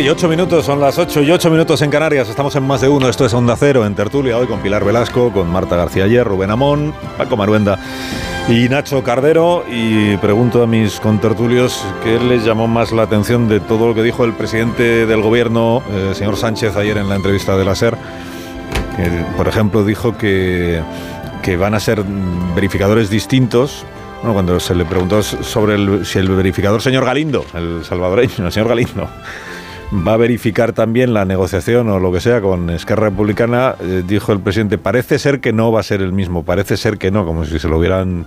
Y 8 minutos, son las 8 y 8 minutos en Canarias. Estamos en más de uno. Esto es Onda Cero en Tertulia hoy con Pilar Velasco, con Marta García Ayer, Rubén Amón, Paco Maruenda y Nacho Cardero. Y pregunto a mis contertulios qué les llamó más la atención de todo lo que dijo el presidente del gobierno, eh, señor Sánchez, ayer en la entrevista de la SER. Que, por ejemplo, dijo que, que van a ser verificadores distintos bueno, cuando se le preguntó sobre el, si el verificador señor Galindo, el salvadoreño, el señor Galindo, va a verificar también la negociación o lo que sea con Esquerra Republicana, eh, dijo el presidente, parece ser que no va a ser el mismo, parece ser que no, como si se lo hubieran...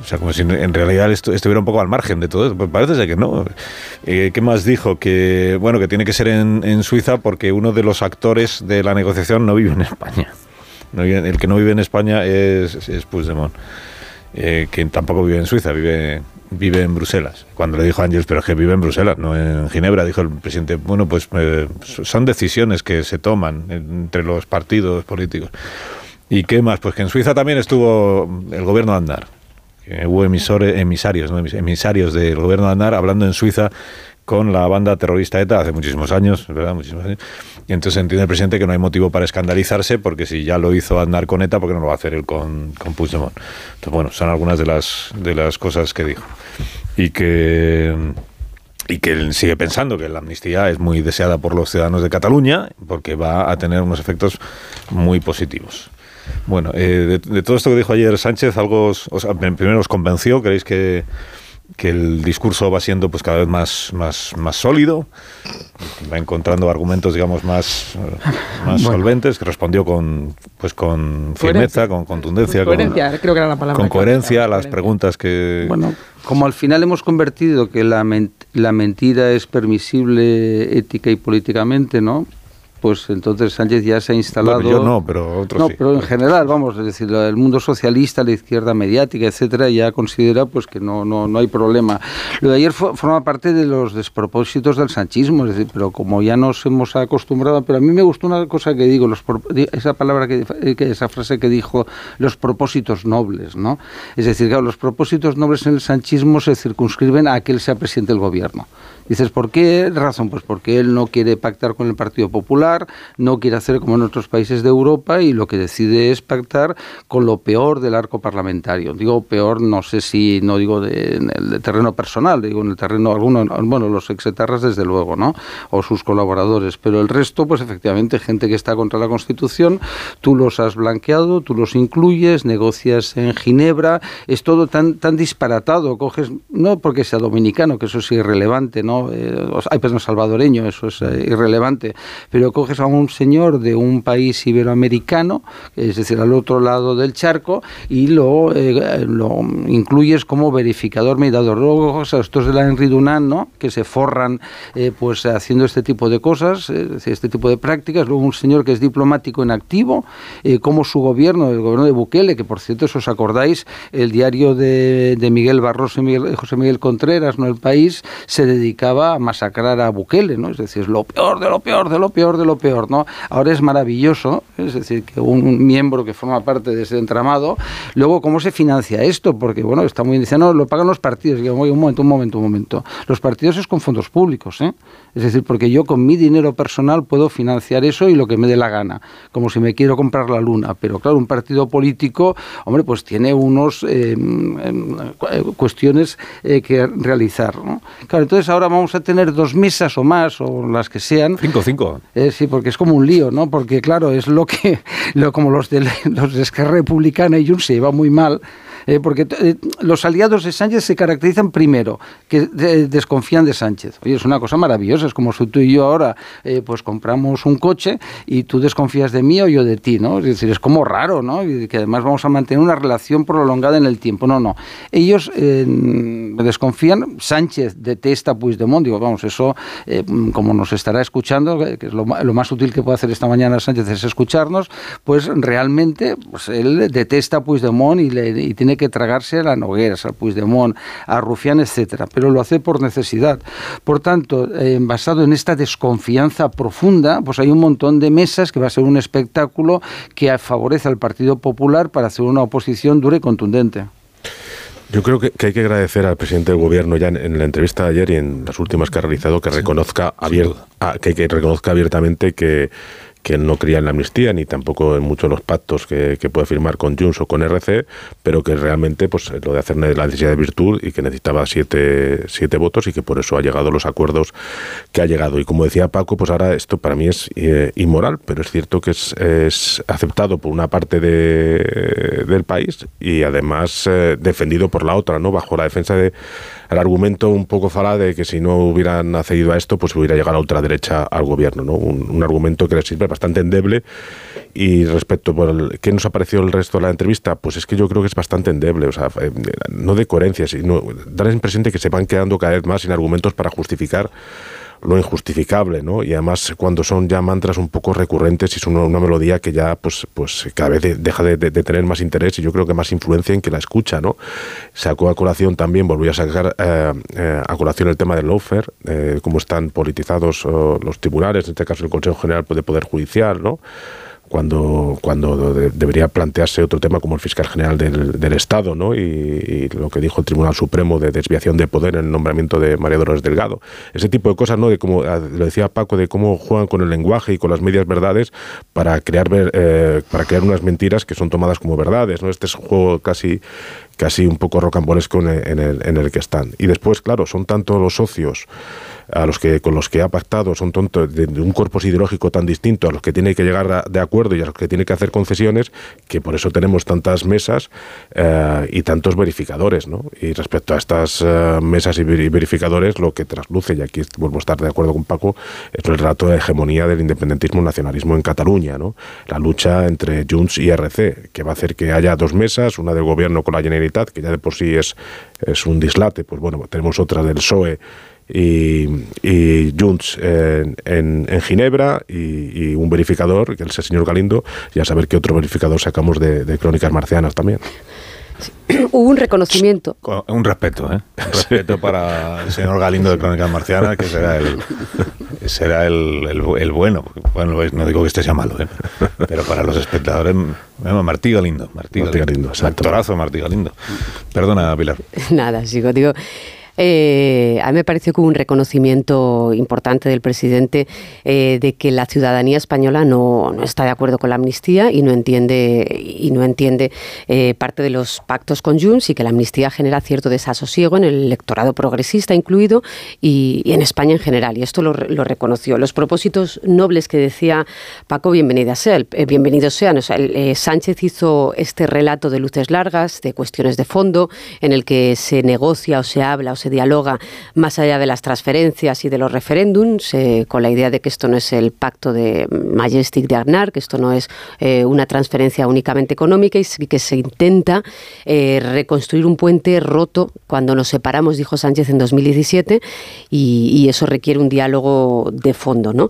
O sea, como si en realidad estuviera un poco al margen de todo eso. Pues parece ser que no. Eh, ¿Qué más dijo? Que, bueno, que tiene que ser en, Suiza porque uno de los actores de la negociación no vive en España. el que no vive en España es, es Puigdemont. Eh, que tampoco vive en Suiza, vive vive en Bruselas. Cuando le dijo a pero es que vive en Bruselas, no en Ginebra, dijo el presidente, bueno, pues eh, son decisiones que se toman entre los partidos políticos. ¿Y qué más? Pues que en Suiza también estuvo el gobierno de Andar. Hubo emisores, emisarios, ¿no? emisarios del gobierno de Andar hablando en Suiza con la banda terrorista ETA hace muchísimos años, ¿verdad? Muchísimos años. Y entonces entiende el presidente que no hay motivo para escandalizarse porque si ya lo hizo Andar con ETA, ¿por qué no lo va a hacer él con, con Puigdemont? Entonces, bueno, son algunas de las, de las cosas que dijo. Y que, y que él sigue pensando que la amnistía es muy deseada por los ciudadanos de Cataluña porque va a tener unos efectos muy positivos. Bueno, eh, de, todo esto que dijo ayer Sánchez, algo, os, primero os convenció, creéis que, que el discurso va siendo pues cada vez más, más, más sólido, va encontrando argumentos digamos más, más solventes, que respondió con pues con firmeza, con contundencia, coherencia, creo que era la palabra con coherencia a las preguntas que bueno. Como al final hemos convertido que la, la mentira es permisible ética y políticamente, ¿no? Pues entonces Sánchez ya se ha instalado. yo no, pero otros no, pero en general, vamos, es decir, el mundo socialista, la izquierda mediática, etcétera, ya considera pues que no, no, no hay problema. Lo de ayer forma parte de los despropósitos del sanchismo, es decir, pero como ya nos hemos acostumbrado, pero a mí me gustó una cosa que digo, los, esa palabra que, esa frase que dijo, los propósitos nobles, ¿no? Es decir, claro, los propósitos nobles en el sanchismo se circunscriben a que él sea presidente del gobierno. Dices, ¿por qué razón? Pues porque él no quiere pactar con el Partido Popular, no quiere hacer como en otros países de Europa y lo que decide es pactar con lo peor del arco parlamentario. Digo peor, no sé si, no digo de, en el terreno personal, digo en el terreno alguno, bueno, los exetarras desde luego, ¿no? O sus colaboradores, pero el resto, pues efectivamente, gente que está contra la Constitución, tú los has blanqueado, tú los incluyes, negocias en Ginebra, es todo tan, tan disparatado, coges, no porque sea dominicano, que eso es irrelevante, ¿no? Eh, hay pues salvadoreño, eso es eh, irrelevante, pero coges a un señor de un país iberoamericano, es decir, al otro lado del charco, y lo, eh, lo incluyes como verificador, mediador. Luego, estos de la Henry Dunant, ¿no? que se forran pues haciendo este tipo de cosas, este tipo de prácticas. Luego un señor que es diplomático en activo, como su gobierno, el gobierno de Bukele, que por cierto, si os acordáis, el diario de, de Miguel Barroso y José Miguel Contreras, ¿no? El País, se a masacrar a Bukele, ¿no? Es decir, es lo peor de lo peor, de lo peor, de lo peor, ¿no? Ahora es maravilloso, es decir, que un miembro que forma parte de ese entramado, luego, ¿cómo se financia esto? Porque, bueno, está muy diciendo, no, lo pagan los partidos. Un momento, un momento, un momento. Los partidos es con fondos públicos, ¿eh? Es decir, porque yo con mi dinero personal puedo financiar eso y lo que me dé la gana, como si me quiero comprar la luna. Pero claro, un partido político, hombre, pues tiene unos eh, em, cuestiones eh, que realizar, ¿no? Claro, entonces ahora vamos a tener dos mesas o más, o las que sean. Cinco, cinco. Eh, sí, porque es como un lío, ¿no? Porque, claro, es lo que, lo, como los de, los de Esquerra Republicana y Junts se lleva muy mal, eh, porque eh, los aliados de Sánchez se caracterizan primero, que desconfían de Sánchez. Oye, es una cosa maravillosa, es como si tú y yo ahora eh, pues compramos un coche y tú desconfías de mí o yo de ti, ¿no? Es decir, es como raro, ¿no? Y que además vamos a mantener una relación prolongada en el tiempo. No, no. Ellos desconfían, Sánchez detesta Puigdemont, digo, vamos, eso, como nos estará escuchando, que es lo, más útil que puede hacer esta mañana Sánchez es escucharnos, pues realmente pues, él detesta a Puigdemont y, le, y tiene que que tragarse a la Nogueras, al Puigdemont, a Rufián, etcétera, pero lo hace por necesidad. Por tanto, eh, basado en esta desconfianza profunda, pues hay un montón de mesas que va a ser un espectáculo que favorece al Partido Popular para hacer una oposición dura y contundente. Yo creo que, hay que agradecer al presidente del gobierno ya en, la entrevista de ayer y en las últimas que ha realizado que reconozca, que, que reconozca abiertamente que que no creía en la amnistía ni tampoco en muchos de los pactos que, puede firmar con Junts o con RC, pero que realmente pues lo de hacer la necesidad de virtud y que necesitaba siete, siete votos y que por eso ha llegado los acuerdos que ha llegado. Y como decía Paco, pues ahora esto para mí es eh, inmoral, pero es cierto que es, es aceptado por una parte de, del país y además eh, defendido por la otra, ¿no? Bajo la defensa de el argumento un poco falá de que si no hubieran accedido a esto, pues hubiera llegado a la ultraderecha al gobierno, ¿no? Un, argumento que les sirve bastante endeble. Y respecto por qué nos ha parecido el resto de la entrevista, pues es que yo creo que es bastante endeble, o sea, eh, no de coherencia, sino da la impresión de que se van quedando cada vez más sin argumentos para justificar lo injustificable, ¿no? Y además cuando son ya mantras un poco recurrentes y es una, melodía que ya pues, pues cada vez deja de, tener más interés y yo creo que más influencia en que la escucha, ¿no? Sacó a colación también, volvió a sacar eh, eh, a colación el tema del lawfare, eh, cómo están politizados los tribunales, en este caso el Consejo General de Poder Judicial, ¿no? Cuando, cuando debería plantearse otro tema como el fiscal general del, Estado, ¿no? Y, lo que dijo el Tribunal Supremo de desviación de poder en el nombramiento de María Dolores Delgado. Ese tipo de cosas, ¿no? De como ah, lo decía Paco, de cómo juegan con el lenguaje y con las medias verdades para crear eh, para crear unas mentiras que son tomadas como verdades, ¿no? Este es un juego casi casi un poco rocambolesco en el, que están. Y después, claro, son tanto los socios a los que con los que ha pactado son tontos de, un cuerpo ideológico tan distinto a los que tiene que llegar de acuerdo y a los que tiene que hacer concesiones que por eso tenemos tantas mesas eh, y tantos verificadores ¿no? y respecto a estas eh, mesas y verificadores lo que trasluce y aquí vuelvo a estar de acuerdo con Paco es el rato de hegemonía del independentismo nacionalismo en Cataluña ¿no? la lucha entre Junts y RC que va a hacer que haya dos mesas una del gobierno con la Generalitat que ya de por sí es, es un dislate pues bueno tenemos otra del PSOE y, y Junts en, en, Ginebra y, un verificador, que es el señor Galindo, y a saber qué otro verificador sacamos de, Crónicas Marcianas también. Hubo un reconocimiento. Un respeto, ¿eh? Un respeto para el señor Galindo de Crónicas Marcianas, que será el, será el, el, bueno. Bueno, no digo que este sea malo, ¿eh? pero para los espectadores, Martí Galindo. Martí, Martí Galindo, Galindo actorazo Martí Galindo. Perdona, Pilar. Nada, sigo, digo eh, a mí me pareció hubo un reconocimiento importante del presidente eh, de que la ciudadanía española no, está de acuerdo con la amnistía y no entiende y no entiende eh, parte de los pactos con Junts y que la amnistía genera cierto desasosiego en el electorado progresista incluido y, en España en general. Y esto lo, reconoció. Los propósitos nobles que decía Paco, bienvenida sea, bienvenidos sean. Sánchez hizo este relato de luces largas, de cuestiones de fondo, en el que se negocia o se habla o se dialoga más allá de las transferencias y de los referéndums, eh, con la idea de que esto no es el pacto de Majestic de Arnar, que esto no es eh, una transferencia únicamente económica y que se intenta eh, reconstruir un puente roto cuando nos separamos, dijo Sánchez en 2017, y, y eso requiere un diálogo de fondo. ¿no?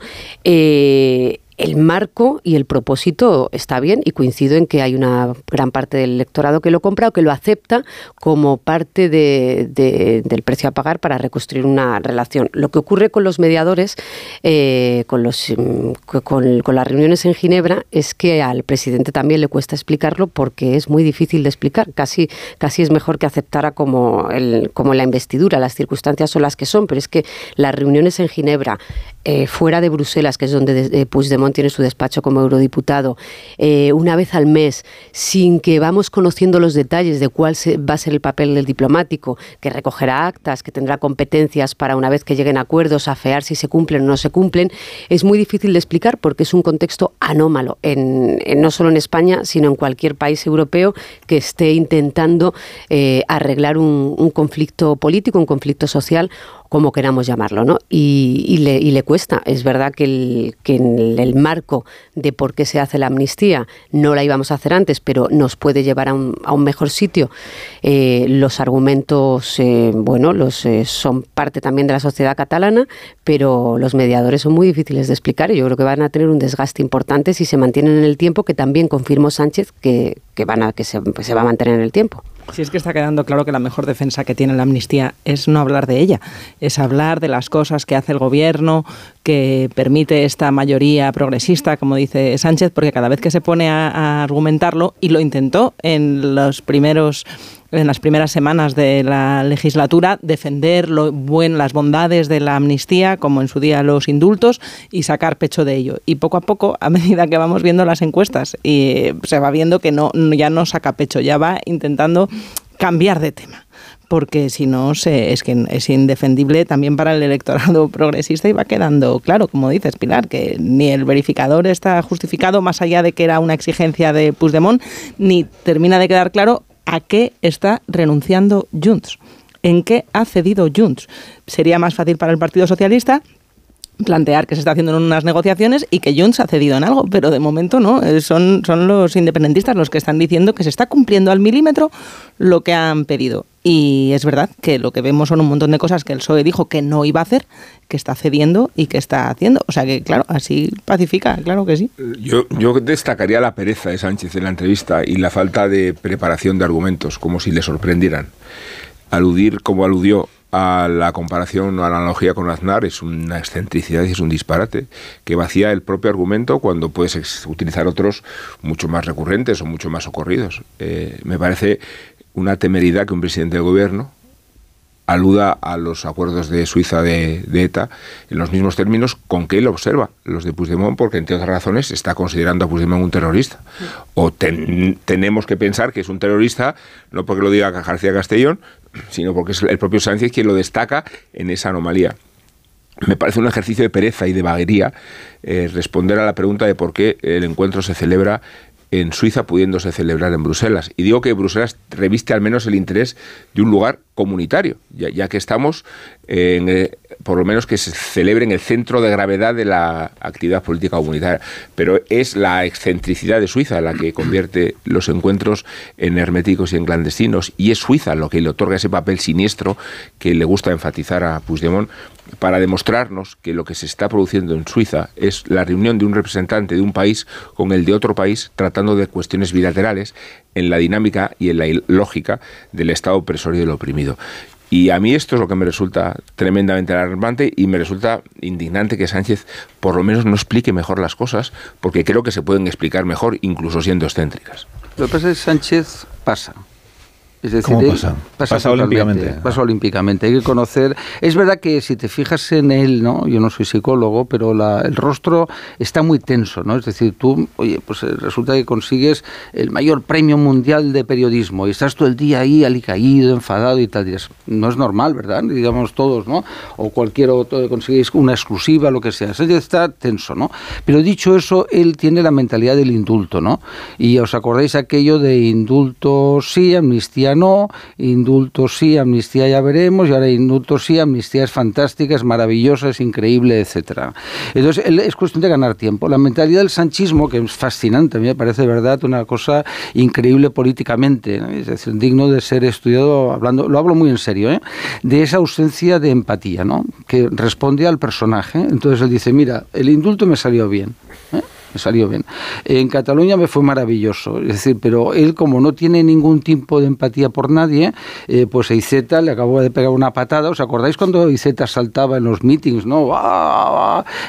El marco y el propósito está bien y coincido en que hay una gran parte del electorado que lo compra o que lo acepta como parte del precio a pagar para reconstruir una relación. Lo que ocurre con los mediadores, eh, mm, con, las reuniones en Ginebra, es que al presidente también le cuesta explicarlo porque es muy difícil de explicar. Casi, casi es mejor que aceptara como, la investidura. Las circunstancias son las que son, pero es que las reuniones en Ginebra, eh, fuera de Bruselas, que es donde eh, Puigdemont tiene su despacho como eurodiputado, eh, una vez al mes, sin que vamos conociendo los detalles de cuál va a ser el papel del diplomático, que recogerá actas, que tendrá competencias para una vez que lleguen acuerdos, afear si se cumplen o no se cumplen, es muy difícil de explicar porque es un contexto anómalo, en, no solo en España, sino en cualquier país europeo que esté intentando arreglar un, un conflicto político, un conflicto social como queramos llamarlo, ¿no? Y, le, cuesta. Es verdad que, el, en el marco de por qué se hace la amnistía no la íbamos a hacer antes, pero nos puede llevar a un, a un mejor sitio. Eh, los argumentos, eh, bueno, eh, son parte también de la sociedad catalana, pero los mediadores son muy difíciles de explicar y yo creo que van a tener un desgaste importante si se mantienen en el tiempo, que también confirmó Sánchez que, van a, que se, se va a mantener en el tiempo. Si es que está quedando claro que la mejor defensa que tiene la amnistía es no hablar de ella, es hablar de las cosas que hace el gobierno, que permite esta mayoría progresista, como dice Sánchez, porque cada vez que se pone a, argumentarlo, y lo intentó en los primeros en las primeras semanas de la legislatura defender lo buen, las bondades de la amnistía, como en su día los indultos, y sacar pecho de ello. Y poco a poco, a medida que vamos viendo las encuestas, y se va viendo que no, ya no saca pecho, ya va intentando cambiar de tema porque si no es que es indefendible también para el electorado progresista y va quedando claro, como dices Pilar, que ni el verificador está justificado más allá de que era una exigencia de Puigdemont, ni termina de quedar claro a qué está renunciando Junts. ¿En qué ha cedido Junts? Sería más fácil para el Partido Socialista plantear que se está haciendo en unas negociaciones y que Junts ha cedido en algo, pero de momento no, eh, son, son los independentistas los que están diciendo que se está cumpliendo al milímetro lo que han pedido. Y es verdad que lo que vemos son un montón de cosas que el PSOE dijo que no iba a hacer, que está cediendo y que está haciendo. O sea que, claro, así pacifica, claro que sí. Yo, yo destacaría la pereza de Sánchez en la entrevista y la falta de preparación de argumentos, como si le sorprendieran. Aludir como aludió a la comparación o analogía con Aznar es una excentricidad y es un disparate que vacía el propio argumento cuando puedes utilizar otros mucho más recurrentes o mucho más ocurridos. Eh, me parece una temeridad que un presidente del gobierno aluda a los acuerdos de Suiza de, ETA en los mismos términos con que él observa los de Puigdemont, porque entre otras razones está considerando a Puigdemont un terrorista. O tenemos que pensar que es un terrorista, no porque lo diga García Castellón, sino porque es el propio Sánchez quien lo destaca en esa anomalía. Me parece un ejercicio de pereza y de vaguería eh, responder a la pregunta de por qué el encuentro se celebra en Suiza pudiéndose celebrar en Bruselas. Y digo que Bruselas reviste al menos el interés de un lugar comunitario, ya, que estamos, en, eh, por lo menos que se celebre en el centro de gravedad de la actividad política comunitaria. Pero es la excentricidad de Suiza la que convierte los encuentros en herméticos y en clandestinos, y es Suiza lo que le otorga ese papel siniestro que le gusta enfatizar a Puigdemont para demostrarnos que lo que se está produciendo en Suiza es la reunión de un representante de un país con el de otro país tratando de cuestiones bilaterales en la dinámica y en la lógica del Estado opresor y del oprimido. Y a mí esto es lo que me resulta tremendamente alarmante y me resulta indignante que Sánchez por lo menos no explique mejor las cosas, porque creo que se pueden explicar mejor, incluso siendo excéntricas. Lo que pasa es que Sánchez pasa. Es decir, ¿Cómo pasa? Pasa, olímpicamente. Pasa olímpicamente. Hay que conocer. Es verdad que si te fijas en él, ¿no? Yo no soy psicólogo, pero el rostro está muy tenso, ¿no? Es decir, tú, oye, pues eh, resulta que consigues el mayor premio mundial de periodismo y estás todo el día ahí alicaído, enfadado y tal. no es normal, ¿verdad? Digamos todos, ¿no? O cualquier otro consigues una exclusiva, lo que sea. está tenso, ¿no? Pero dicho eso, él tiene la mentalidad del indulto, ¿no? Y os acordáis aquello de indulto sí, amnistía no, indultos sí, amnistía ya veremos, y ahora indultos sí, amnistía es fantástica, es maravillosa, increíble, etcétera. Entonces, es cuestión de ganar tiempo. La mentalidad del sanchismo, que es fascinante, a mí me parece verdad una cosa increíble políticamente, es decir, digno de ser estudiado, hablando, lo hablo muy en serio, ¿eh? de esa ausencia de empatía, ¿no? que responde al personaje. Entonces él dice, mira, el indulto me salió bien. ¿eh? Me salió bien. En Cataluña me fue maravilloso, es decir, pero él como no tiene ningún tipo de empatía por nadie, eh, pues a Iceta le acabó de pegar una patada. ¿Os acordáis cuando Iceta saltaba en los meetings, no?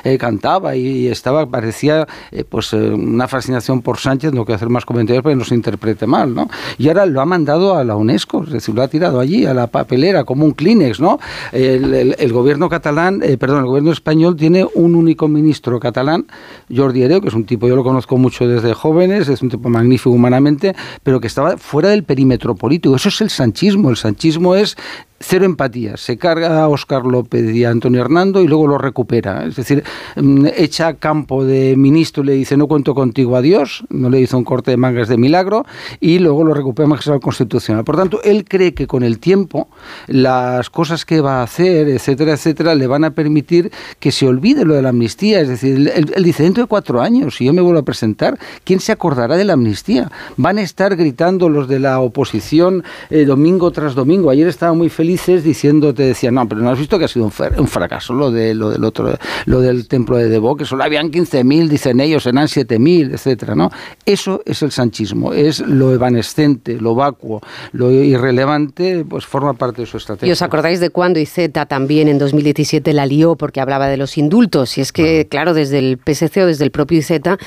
Eh, cantaba y, estaba, parecía eh, pues una fascinación por Sánchez, no quiero hacer más comentarios para que no se interprete mal, ¿no? Y ahora lo ha mandado a la UNESCO, es decir, lo ha tirado allí, a la papelera, como un Kleenex, ¿no? El, gobierno catalán, perdón, el gobierno español tiene un único ministro catalán, Jordi Hereu, que es un tipo, yo lo conozco mucho desde jóvenes, es un tipo magnífico humanamente, pero que estaba fuera del perímetro político. Eso es el sanchismo. El sanchismo es cero empatía. Se carga a Óscar López y a Antonio Hernando y luego lo recupera. Es decir, mm, echa campo de ministro y le dice no cuento contigo, adiós. No le hizo un corte de mangas de milagro y luego lo recupera magistrado constitucional. Por tanto, él cree que con el tiempo las cosas que va a hacer, etcétera, etcétera, le van a permitir que se olvide lo de la amnistía. Es decir, él, dice dentro de cuatro años, si yo me vuelvo a presentar, ¿quién se acordará de la amnistía? Van a estar gritando los de la oposición eh, domingo tras domingo. Ayer estaba muy feliz diciendo, te decían, no, pero no has visto que ha sido un, fracaso lo, de, lo del otro, lo del templo de Debo, que solo habían 15.000, dicen ellos, eran 7.000, etcétera, ¿no? Eso es el sanchismo, es lo evanescente, lo vacuo, lo irrelevante, pues forma parte de su estrategia. ¿Y os acordáis de cuando Iceta también en 2017 la lió porque hablaba de los indultos? Y es que, claro, desde el PSC o desde el propio Iceta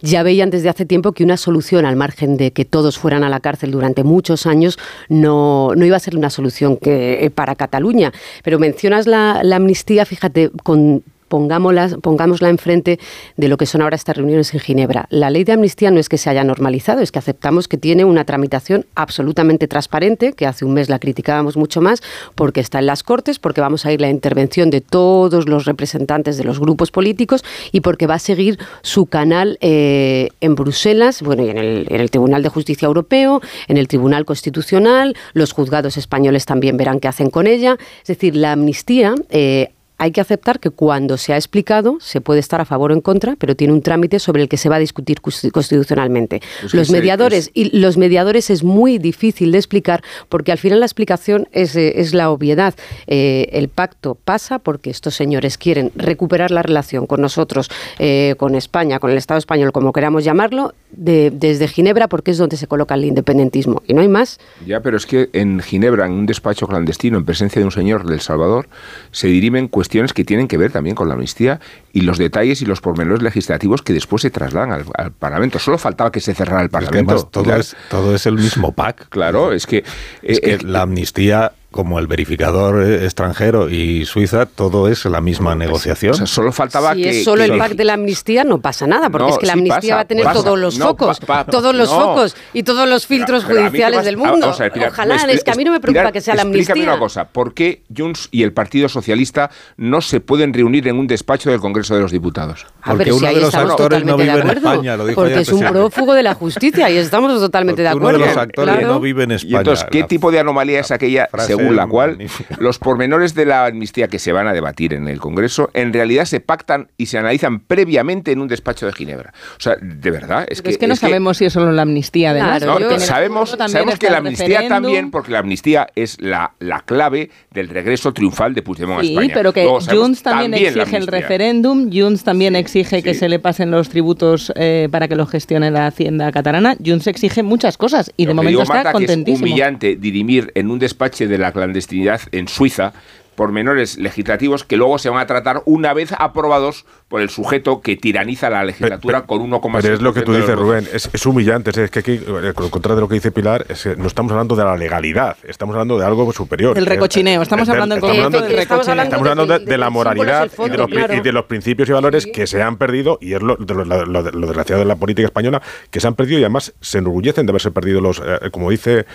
ya veían desde hace tiempo que una solución, al margen de que todos fueran a la cárcel durante muchos años, no, no iba a ser una solución que, eh, para Cataluña. Pero mencionas la, la amnistía, fíjate, con pongámosla, pongámosla enfrente de lo que son ahora estas reuniones en Ginebra. La ley de amnistía no es que se haya normalizado, es que aceptamos que tiene una tramitación absolutamente transparente, que hace un mes la criticábamos mucho más, porque está en las Cortes, porque vamos a ir la intervención de todos los representantes de los grupos políticos y porque va a seguir su canal eh, en Bruselas, bueno, y en el, Tribunal de Justicia Europeo, en el Tribunal Constitucional, los juzgados españoles también verán qué hacen con ella. Es decir, la amnistía eh, hay que aceptar que cuando se ha explicado se puede estar a favor o en contra, pero tiene un trámite sobre el que se va a discutir constitucionalmente. los mediadores y los mediadores es muy difícil de explicar porque al final la explicación es, eh, es la obviedad. Eh, el pacto pasa porque estos señores quieren recuperar la relación con nosotros, eh, con España, con el Estado español, como queramos llamarlo, de, desde Ginebra, porque es donde se coloca el independentismo. Y no hay más. Ya, pero es que en Ginebra, en un despacho clandestino, en presencia de un señor del Salvador, se dirimen cuestiones que tienen que ver también con la amnistía y los detalles y los pormenores legislativos que después se trasladan al, Parlamento. Solo faltaba que se cerrara el Parlamento. todo, es, todo es el mismo pack. Claro, es que... Es que eh, la amnistía como el verificador eh, extranjero y Suiza, todo es la misma negociación. solo faltaba si que... es solo el pack de la amnistía, no pasa nada, porque es que la amnistía va a tener todos los focos, todos los focos y todos los filtros judiciales del mundo. Ojalá, es que a mí no me preocupa que sea la amnistía. Explícame una cosa, ¿por qué Junts y el Partido Socialista no se pueden reunir en un despacho del Congreso de los Diputados? porque uno de los actores no vive en España, lo dijo Porque es un prófugo de la justicia y estamos totalmente de acuerdo. Uno de los actores no vive en España. Y entonces, ¿qué tipo de anomalía es aquella según la cual los pormenores de la amnistía que se van a debatir en el Congreso en realidad se pactan y se analizan previamente en un despacho de Ginebra. O sea, de verdad, es que... Es que no sabemos si es solo la amnistía, además. sabemos, sabemos que la amnistía también, porque la amnistía es la, la clave del regreso triunfal de Puigdemont a España. Sí, pero que Junts también, exige el referéndum, Junts también exige que se le pasen los tributos eh, para que lo gestione la Hacienda catalana. Junts exige muchas cosas y de momento está contentísimo. es humillante dirimir en un despacho de la clandestinidad en Suiza pormenores legislativos que luego se van a tratar una vez aprobados por el sujeto que tiraniza la legislatura con 1,6%. Pero es lo que tú dices, Rubén, es, humillante. Es, que aquí, eh, con contra de lo que dice Pilar, es que no estamos hablando de la legalidad, estamos hablando de algo superior. El recochineo, estamos hablando, estamos hablando, de, estamos hablando de, la moralidad y, de los, principios y valores que se han perdido, y es lo, lo, desgraciado de la política española, que se han perdido y además se enorgullecen de haberse perdido los, eh, como dice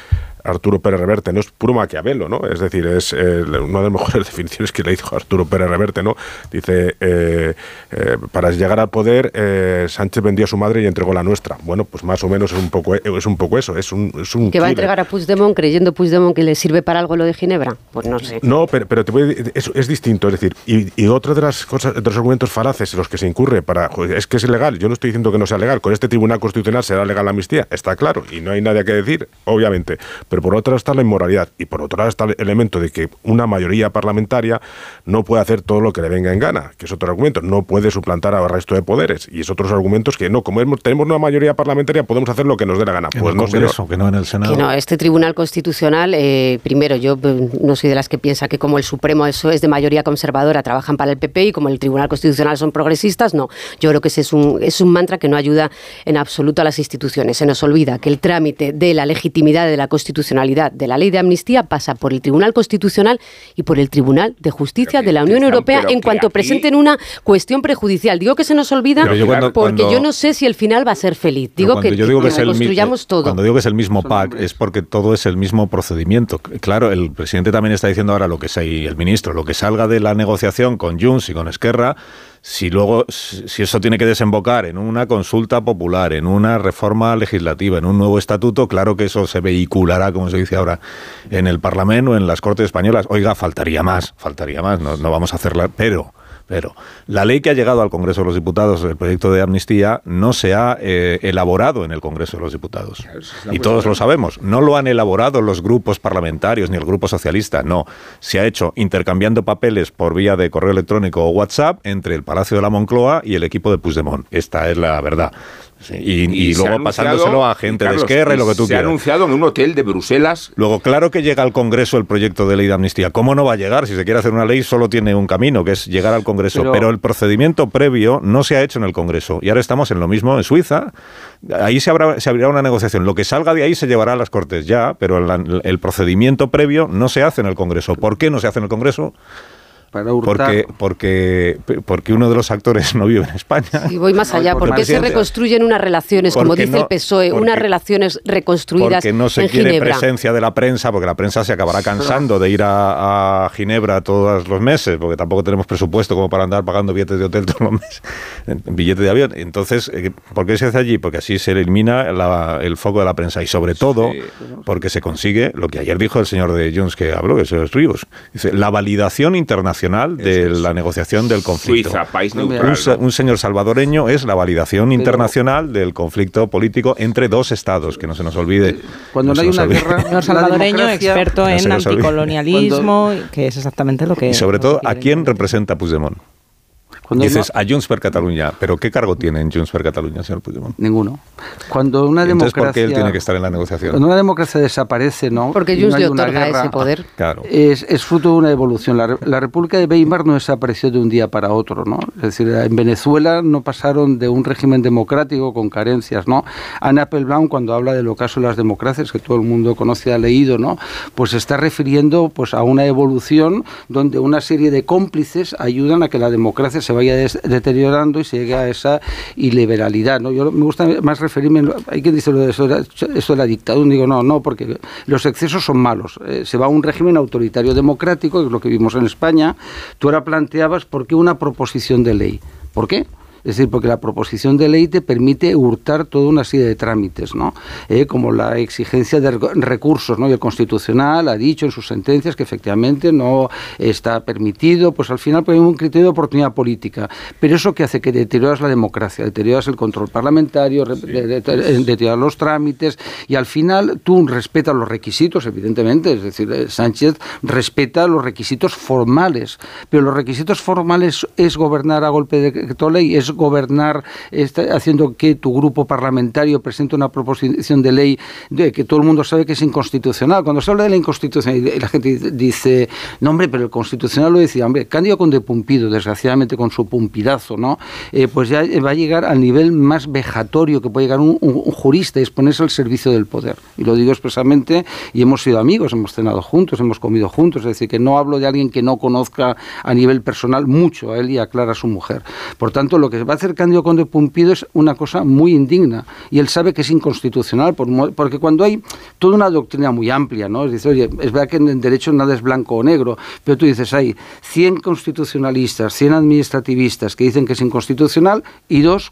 Arturo Pérez Reverte, no es puro Maquiavelo, ¿no? Es decir, es eh, una de las mejores definiciones que le hizo Arturo Pérez Reverte, ¿no? Dice, eh, eh, para llegar al poder, Sánchez vendió a su madre y entregó la nuestra. Bueno, pues más o menos es un poco, es un poco eso, es un... Es un ¿Que va a entregar a Puigdemont creyendo Puigdemont que le sirve para algo lo de Ginebra? Pues no sé. No, pero, pero te voy es, es, distinto, es decir, y, y, otra de las cosas, de los argumentos falaces en los que se incurre para, es que es ilegal, yo no estoy diciendo que no sea legal, con este Tribunal Constitucional será legal la amnistía, está claro, y no hay nada que decir, obviamente, pero por otra está la inmoralidad y por otro lado está el elemento de que una mayoría parlamentaria no puede hacer todo lo que le venga en gana, que es otro argumento, no puede suplantar al resto de poderes y es otros argumentos que no, como tenemos una mayoría parlamentaria podemos hacer lo que nos dé la gana. Pues no Congreso, que no en el Senado. no, este Tribunal Constitucional, eh, primero yo eh, no soy de las que piensa que como el Supremo eso es de mayoría conservadora, trabajan para el PP y como el Tribunal Constitucional son progresistas, no. Yo creo que ese es un, es un mantra que no ayuda en absoluto a las instituciones. Se nos olvida que el trámite de la legitimidad de la constitucionalidad de la ley de amnistía pasa por el Tribunal Constitucional y por el Tribunal de Justicia de la Unión Europea en cuanto presenten una cuestión prejudicial. Digo que se nos olvida porque yo no sé si el final va a ser feliz. Digo que, yo digo que, construyamos todo. Cuando digo que es el mismo PAC es porque todo es el mismo procedimiento. Claro, el presidente también está diciendo ahora lo que sea y el ministro, lo que salga de la negociación con Junts y con Esquerra si luego, si eso tiene que desembocar en una consulta popular, en una reforma legislativa, en un nuevo estatuto, claro que eso se vehiculará, como se dice ahora, en el Parlamento en las Cortes Españolas. Oiga, faltaría más, faltaría más, no, no vamos a hacerla, pero pero la ley que ha llegado al Congreso de los Diputados, el proyecto de amnistía, no se ha eh, elaborado en el Congreso de los Diputados. Y todos lo sabemos. No lo han elaborado los grupos parlamentarios ni el Grupo Socialista. No. Se ha hecho intercambiando papeles por vía de correo electrónico o WhatsApp entre el Palacio de la Moncloa y el equipo de Puigdemont. Esta es la verdad y, luego pasándoselo a gente de Esquerra y lo que tú quieras. Se ha anunciado en un hotel de Bruselas. Luego, claro que llega al Congreso el proyecto de ley de amnistía. ¿Cómo no va a llegar? Si se quiere hacer una ley, solo tiene un camino, que es llegar al Congreso. Pero, el procedimiento previo no se ha hecho en el Congreso. Y ahora estamos en lo mismo en Suiza. Ahí se, habrá, se abrirá una negociación. Lo que salga de ahí se llevará a las Cortes ya, pero el procedimiento previo no se hace en el Congreso. ¿Por qué no se hace en el Congreso? Porque, porque, porque uno de los actores no vive en España. Y voy más allá. ¿Por qué se reconstruyen unas relaciones, como dice el PSOE, unas relaciones reconstruidas Porque no se quiere presencia de la prensa, porque la prensa se acabará cansando de ir a, Ginebra todos los meses, porque tampoco tenemos presupuesto como para andar pagando billetes de hotel todos los meses, billetes de avión. Entonces, eh, ¿por qué se hace allí? Porque así se elimina el foco de la prensa y sobre todo porque se consigue lo que ayer dijo el señor de Jones que habló, que es Ríos, dice, la validación internacional internacional de la negociación del conflicto. Suiza, país un, neutral. un señor salvadoreño es la validación internacional del conflicto político entre dos estados, que no se nos olvide. Cuando no hay una olvide. guerra, Señor salvadoreño, experto No en anticolonialismo, que es exactamente lo que... Y sobre todo, ¿a quién representa Puigdemont? Cuando Dices a Junts per Catalunya, pero ¿qué cargo tiene en Junts per Catalunya, señor Puigdemont? Ninguno. Cuando una Entonces, democracia... ¿por qué él tiene que estar en la negociación? Cuando una democracia desaparece, ¿no? Porque Junts no le otorga guerra, ese poder. Claro. Es, es fruto de una evolución. La, la República de Weimar no desapareció de un día para otro, ¿no? Es decir, en Venezuela no pasaron de un régimen democrático con carencias, ¿no? Anna Applebaum, cuando habla del ocaso de las democracias, que todo el mundo conoce y ha leído, ¿no? Pues se está refiriendo pues, a una evolución donde una serie de cómplices ayudan a que la democracia se vaya deteriorando y se llegue a esa iliberalidad, ¿no? Yo me gusta más referirme, hay quien dice lo de eso, esto de la dictadura, digo, no, no, porque los excesos son malos. Eh, se va a un régimen autoritario democrático, que es lo que vimos en España. Tú ahora planteabas por qué una proposición de ley. ¿Por qué? Es decir, porque la proposición de ley te permite hurtar toda una serie de trámites, ¿no? Eh, como la exigencia de rec- recursos, ¿no? Y el Constitucional ha dicho en sus sentencias que efectivamente no está permitido, pues al final pues, hay un criterio de oportunidad política. Pero eso que hace que deterioras la democracia, deterioras el control parlamentario, de- deterioras los trámites y al final tú respetas los requisitos, evidentemente, es decir, eh, Sánchez respeta los requisitos formales, pero los requisitos formales es gobernar a golpe de decreto ley, es gobernar está haciendo que tu grupo parlamentario presente una proposición de ley de que todo el mundo sabe que es inconstitucional. Cuando se habla de la inconstitucionalidad la gente dice- no hombre, pero el constitucional lo decía, hombre, Cándido Conde Pumpido, desgraciadamente con su pumpidazo, ¿no? Eh, pues ya va a llegar al nivel más vejatorio que puede llegar un, un- un jurista es ponerse al servicio del poder. Y lo digo expresamente, y hemos sido amigos, hemos cenado juntos, hemos comido juntos, es decir, que no hablo de alguien que no conozca a nivel personal mucho a él y a Clara, su mujer. Por tanto, lo que va a hacer Cándido Conde Pumpido es una cosa muy indigna y él sabe que es inconstitucional porque cuando hay toda una doctrina muy amplia, ¿no? Es decir, oye, es verdad que en derecho nada es blanco o negro, pero tú dices, hay 100 constitucionalistas, 100 administrativistas que dicen que es inconstitucional y dos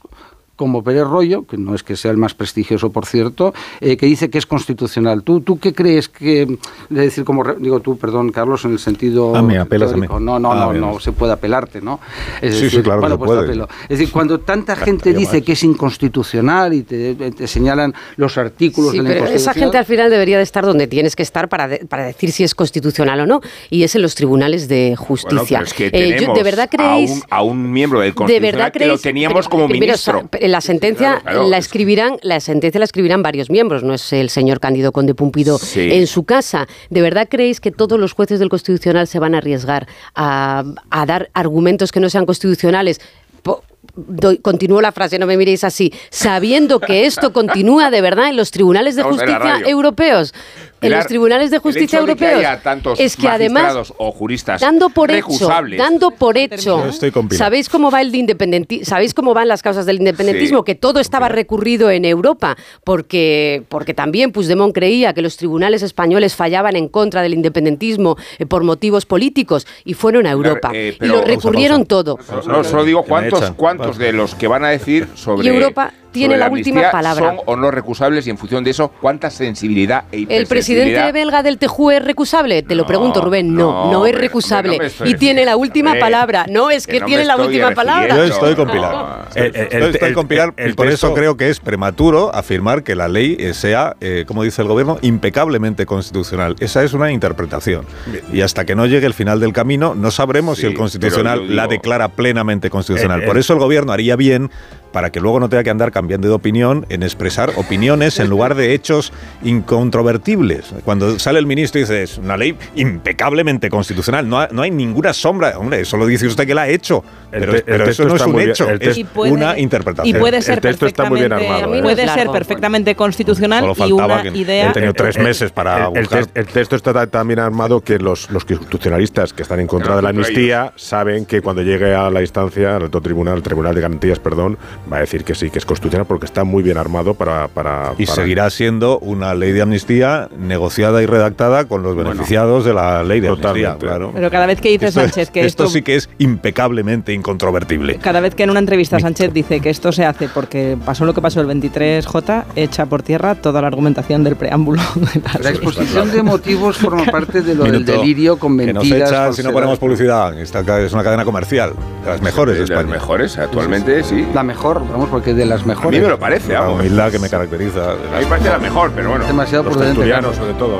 como Pérez Rollo, que no es que sea el más prestigioso, por cierto, eh, que dice que es constitucional. ¿Tú, ¿Tú qué crees que, es decir, como, re- digo tú, perdón, Carlos, en el sentido Ah, me apelas a mí. No, no, Ah, no, no se puede apelarte, ¿no? Es Sí, sí, decir, claro que bueno, pues te puede. apelo. Es decir, cuando tanta gente dice más. que es inconstitucional y te, te señalan los artículos Sí, de la pero esa gente al final debería de estar donde tienes que estar para, de- para decir si es constitucional o no, y es en los tribunales de Bueno, justicia. pero es que Eh, yo- tenemos ¿De verdad a creéis...? un, a un miembro del ¿De Constitucional verdad que lo creéis? teníamos como primero, ministro. La sentencia Claro, claro, la es- escribirán, la sentencia la escribirán varios miembros, no es el señor Cándido Conde Pumpido Sí. en su casa. ¿De verdad creéis que todos los jueces del Constitucional se van a arriesgar a, a dar argumentos que no sean constitucionales? Po- doy- continúo la frase, no me miréis así, sabiendo que esto continúa de verdad en los tribunales de justicia europeos. En los tribunales de el justicia hecho de que europeos. haya tantos es que además o juristas dando por hecho, dando por hecho. Yo estoy. ¿Sabéis cómo va el de independenti- ¿Sabéis cómo van las causas del independentismo? Sí, que todo estaba recurrido en Europa, porque, porque también Puigdemont creía que los tribunales españoles fallaban en contra del independentismo eh, por motivos políticos y fueron a Europa. eh, y lo Pausa, recurrieron todo. No, solo digo cuántos, cuántos de los que van a decir sobre. Y Europa tiene sobre la última palabra. Son o no recusables y en función de eso, cuánta sensibilidad e ¿El presidente belga del TJU es recusable? Te lo No, pregunto, Rubén. No, no, no, es recusable. no y tiene la última palabra. No, es Que que no me tiene la última palabra. Yo estoy con. Pilar. El- el- Estoy- con Pilar y por eso creo que es prematuro afirmar que la ley eh, sea, eh, como dice el gobierno, impecablemente constitucional. Esa es una interpretación. Y hasta que no llegue el final del camino, no sabremos Sí, si el constitucional digo- la declara plenamente constitucional. El- el- por eso el gobierno haría bien para que luego no tenga que andar cambiando de opinión en expresar opiniones en lugar de hechos incontrovertibles. Cuando sale el ministro y dice, es una ley impecablemente constitucional, no, ha- no hay ninguna sombra. Hombre, eso lo dice usted que la ha hecho, El pero, el eso no es un bien- hecho, el es puede- una interpretación. Y puede El ser texto está muy bien perfectamente, armado, ¿eh? puede Largo. ser perfectamente constitucional y una que- idea He tenido tres meses para el, el buscar. el texto está ta- también armado que los, los constitucionalistas que están en contra de la amnistía saben que cuando llegue a la instancia, al alto tribunal, al tribunal de garantías, perdón, va a decir que sí, que es constitucional. Porque está muy bien armado para... para y seguirá siendo una ley de amnistía negociada y redactada con los beneficiados de la ley de amnistía. Claro. Pero cada vez que dice Sánchez que esto, sí que es impecablemente incontrovertible. Cada vez que en una entrevista Sánchez dice que esto se hace porque pasó lo que pasó el 23J, echa por tierra toda la argumentación del preámbulo. la, exposición de motivos forma parte de lo del delirio con mentiras. si no ponemos publicidad, esta es una cadena comercial, de las mejores de, las mejores, actualmente sí. La mejor, vamos, porque de las mejores. A mí me lo parece, La humildad que me caracteriza. A mí me parece la mejor, pero bueno. Demasiado los prudente. sobre todo.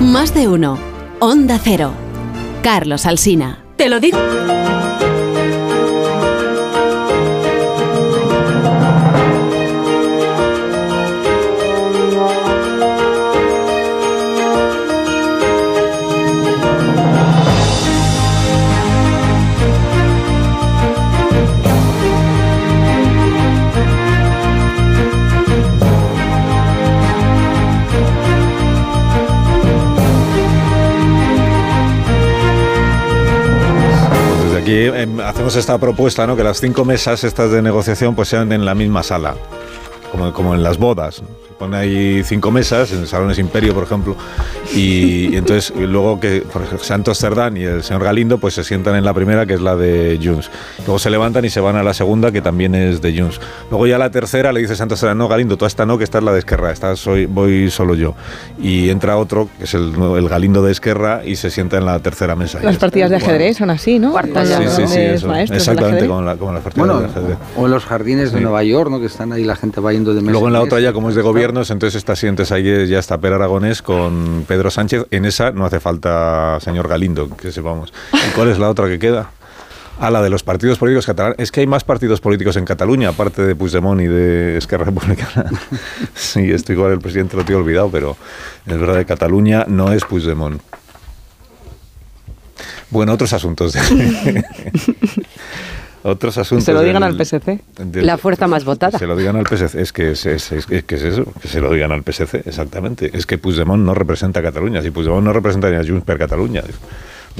Más de uno. Onda Cero. Carlos Alsina. Te lo digo. Em, hacemos esta propuesta, ¿no? Que las cinco mesas estas de negociación pues sean en la misma sala, como, como en las bodas pone ahí cinco mesas, en Salones Imperio, por ejemplo, y, entonces luego que por ejemplo, Santos Cerdán y el señor Galindo pues se sientan en la primera, que es la de Junts. Luego se levantan y se van a la segunda, que también es de Junts. Luego ya la tercera le dice Santos Cerdán, no, Galindo, tú esta no, que esta es la de Esquerra, esta soy, voy solo yo. Y entra otro, que es el, el Galindo de Esquerra, y se sienta en la tercera mesa. Las partidas de ajedrez son así, ¿no? sí, sí, sí, exactamente como, la, como las partidas de ajedrez. O en los jardines de Nueva York, ¿no? Que están ahí la gente va yendo de mesa. Luego en la otra ya, como es de gobierno, entonces está sientes ahí ya está Per Aragonés con Pedro Sánchez. En esa no hace falta señor Galindo, que sepamos. ¿Y cuál es la otra que queda? A la de los partidos políticos catalanes. Es que hay más partidos políticos en Cataluña, aparte de Puigdemont y de Esquerra Republicana. sí, esto igual el presidente lo tiene olvidado, pero es verdad que Cataluña no es Puigdemont. Bueno, otros asuntos. otros asuntos. Se lo digan al PSC. la fuerza más votada. Se lo digan al PSC. Es que es, es, es, que es eso, que se lo digan al PSC, exactamente. Es que Puigdemont no representa a Cataluña. Si Puigdemont no representa ni a Junts per Cataluña.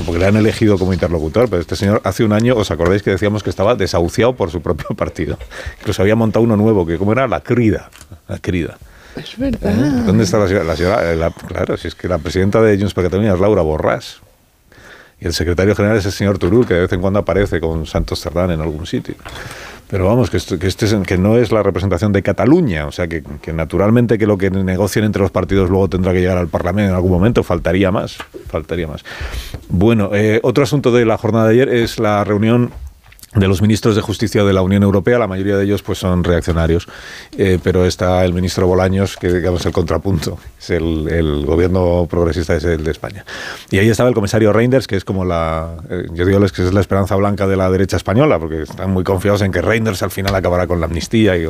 Porque le han elegido como interlocutor, pero este señor hace un año, ¿os acordáis que decíamos que estaba desahuciado por su propio partido? Incluso había montado uno nuevo, que como era la Crida. La Crida. Es verdad. ¿Eh? ¿Dónde está la señora? La señora la, claro, si es que la presidenta de Junts per Cataluña es Laura Borràs. Y el secretario general es el señor Turul, que de vez en cuando aparece con Santos Cerdán en algún sitio. Pero vamos, que, esto, que, este es, que no es la representación de Cataluña, o sea, que, que, naturalmente que lo que negocien entre los partidos luego tendrá que llegar al Parlamento en algún momento, faltaría más, faltaría más. Bueno, eh, otro asunto de la jornada de ayer es la reunión de los ministros de Justicia de la Unión Europea, la mayoría de ellos pues son reaccionarios, eh, pero está el ministro Bolaños, que digamos el contrapunto, es el, gobierno progresista de España. Y ahí estaba el comisario Reinders, que es como la, eh, yo digo que es la esperanza blanca de la derecha española, porque están muy confiados en que Reinders al final acabará con la amnistía y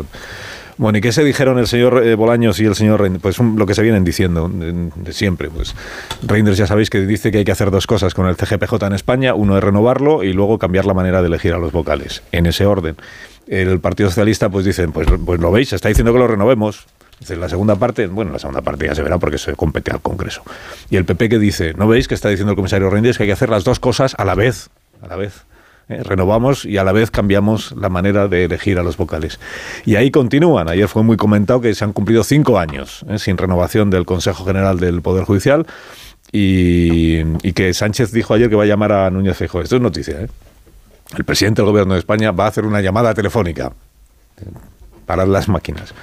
bueno, ¿y qué se dijeron el señor eh, Bolaños y el señor Reinders? Pues lo que se vienen diciendo siempre. Pues Reinders ya sabéis que dice que hay que hacer dos cosas con el CGPJ en España. Uno es renovarlo y luego cambiar la manera de elegir a los vocales, en ese orden. El Partido Socialista pues dicen, pues, pues lo veis, está diciendo que lo renovemos. La segunda parte, bueno, la segunda parte ya se verá porque se compete al Congreso. Y el PP que dice, ¿no veis que está diciendo el comisario Reinders que hay que hacer las dos cosas a la vez? A la vez. Eh, renovamos y a la vez cambiamos la manera de elegir a los vocales. Y ahí continúan. Ayer fue muy comentado que se han cumplido cinco años eh, sin renovación del Consejo General del Poder Judicial y, que Sánchez dijo ayer que va a llamar a Núñez Feijóo. Esto es noticia. ¿eh? El presidente del Gobierno de España va a hacer una llamada telefónica para las máquinas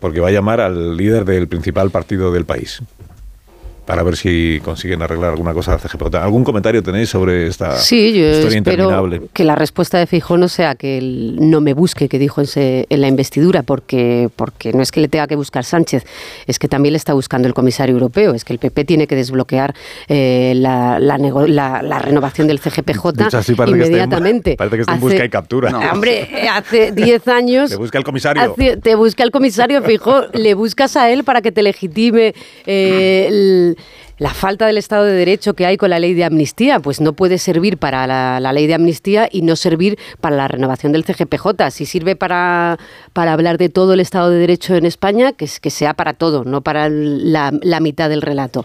porque va a llamar al líder del principal partido del país para ver si consiguen arreglar alguna cosa de CGP. ¿Algún comentario tenéis sobre esta sí, yo historia espero interminable? Que la respuesta de Feijóo no sea que él no me busque, que dijo en, se, en, la investidura, porque, porque no es que le tenga que buscar Sánchez, es que también le está buscando el comisario europeo, es que el PP tiene que desbloquear eh, la, la, la, la, renovación del CGPJ hecho, parece inmediatamente. Que parece que esté en busca y captura. No. Hombre, hace 10 años... Te busca el comisario. Hace, te busca el comisario Feijóo, le buscas a él para que te legitime eh, el, la falta del Estado de Derecho que hay con la ley de amnistía, pues no puede servir para la, ley de amnistía y no servir para la renovación del CGPJ. Si sirve para, para hablar de todo el Estado de Derecho en España, que, que sea para todo, no para la, la mitad del relato.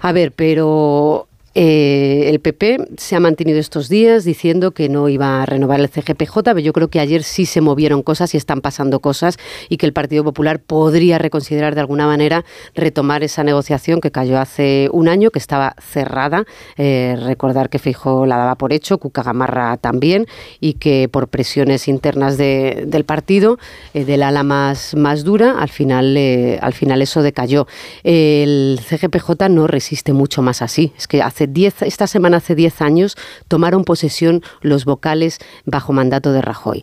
A ver, pero Eh, el PP se ha mantenido estos días diciendo que no iba a renovar el CGPJ, pero yo creo que ayer sí se movieron cosas y están pasando cosas y que el Partido Popular podría reconsiderar de alguna manera retomar esa negociación que cayó hace un año, que estaba cerrada. Eh, recordar que Feijóo la daba por hecho, Cuca Gamarra también, y que por presiones internas del partido, eh, del ala más, dura, al final, al final eso decayó. el CGPJ no resiste mucho más así. Es que hace diez, esta semana hace 10 años tomaron posesión los vocales bajo mandato de Rajoy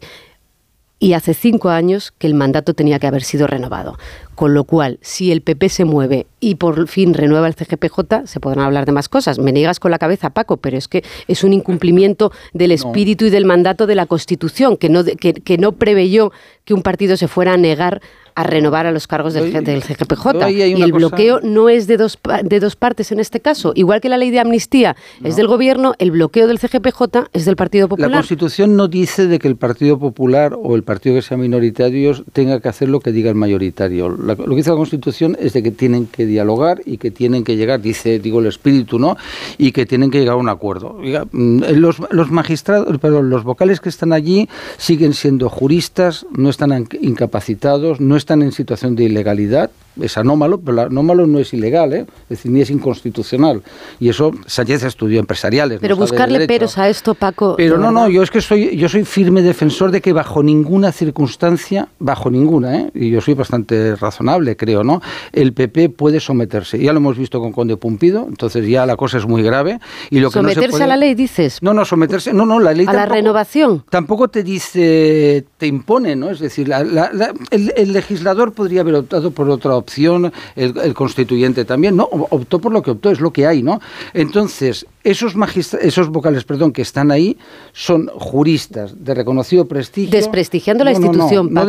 y hace cinco años que el mandato tenía que haber sido renovado. Con lo cual, si el PP se mueve y por fin renueva el CGPJ, se podrán hablar de más cosas. Me niegas con la cabeza, Paco, pero es que es un incumplimiento del espíritu y del mandato de la Constitución, que no, que, que no preveyó que un partido se fuera a negar a renovar a los cargos del, del CGPJ. Y el bloqueo no es de dos, de dos partes en este caso. Igual que la ley de amnistía es del gobierno, el bloqueo del CGPJ es del Partido Popular. La Constitución no dice de que el Partido Popular o el partido que sea minoritario tenga que hacer lo que diga el mayoritario. lo que dice la Constitución es de que tienen que dialogar y que tienen que llegar, dice, digo, el espíritu, ¿no? Y que tienen que llegar a un acuerdo. Mm, los, los magistrados, perdón, los vocales que están allí siguen siendo juristas, no están incapacitados, no están en situación de ilegalidad, es anómalo, pero el anómalo no es ilegal, ¿eh? es decir, ni es inconstitucional. Y eso Sánchez estudió empresariales. Pero buscarle peros a esto, Paco. Pero no, no, yo es que soy, yo soy firme defensor de que bajo ninguna circunstancia, bajo ninguna, ¿eh? y yo soy bastante razonable, creo, ¿no? El PP puede someterse. Ya lo hemos visto con Conde Pumpido, entonces ya la cosa es muy grave. Y lo que ¿Someterse a la ley, dices? No, no, someterse, no, no, la ley ¿A la renovación? Tampoco te dice, te impone, ¿no? Es decir, el, el legislador podría haber optado por otra opción, el, constituyente también, no, optó por lo que optó, es lo que hay, ¿no? Entonces, esos esos vocales, perdón, que están ahí, son juristas de reconocido prestigio. Desprestigiando la institución, no,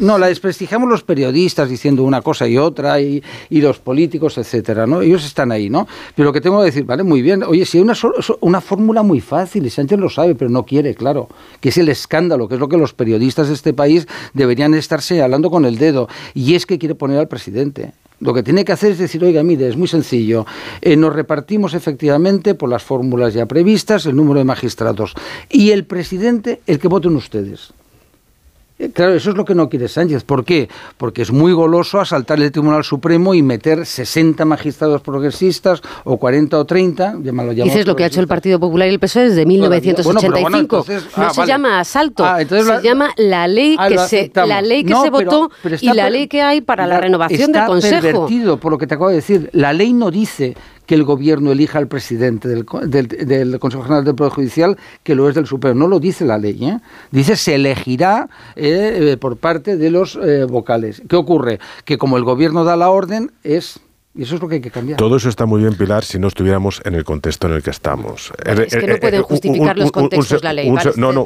no, la desprestigiamos los periodistas diciendo una cosa y otra, y, y, los políticos, etcétera, ¿no? Ellos están ahí, ¿no? Pero lo que tengo que decir, vale, muy bien, oye, si hay una, una fórmula muy fácil, y Sánchez lo sabe, pero no quiere, claro, que es el escándalo, que es lo que los periodistas de este país deberían estarse hablando con el dedo, y es que quiere poner al presidente lo que tiene que hacer es decir, oiga, mire, es muy sencillo. Eh, nos repartimos efectivamente por las fórmulas ya previstas el número de magistrados. Y el presidente, el que voten ustedes. Eh, claro, eso es lo que no quiere Sánchez. ¿Por qué? Porque es muy goloso asaltar el Tribunal Supremo y meter 60 magistrados progresistas o 40 o 30. Llámalo, Dices lo que ha hecho el Partido Popular y el PSOE desde 1985. no ah, se llama asalto, ah, se llama la ley ah, que se, la ley que se votó y la ley que hay para la, renovación del Consejo. Está pervertido por lo que te acabo de decir. La ley no dice que el gobierno elija al presidente del, del, Consejo General del Poder Judicial, que lo es del Supremo. No lo dice la ley. ¿eh? Dice se elegirá eh, por parte de los eh, vocales. ¿Qué ocurre? Que como el gobierno da la orden, es y eso es lo que hay que cambiar. Todo eso está muy bien, Pilar, si no estuviéramos en el contexto en el que estamos. Es que no pueden justificar los contextos la ley. no, no,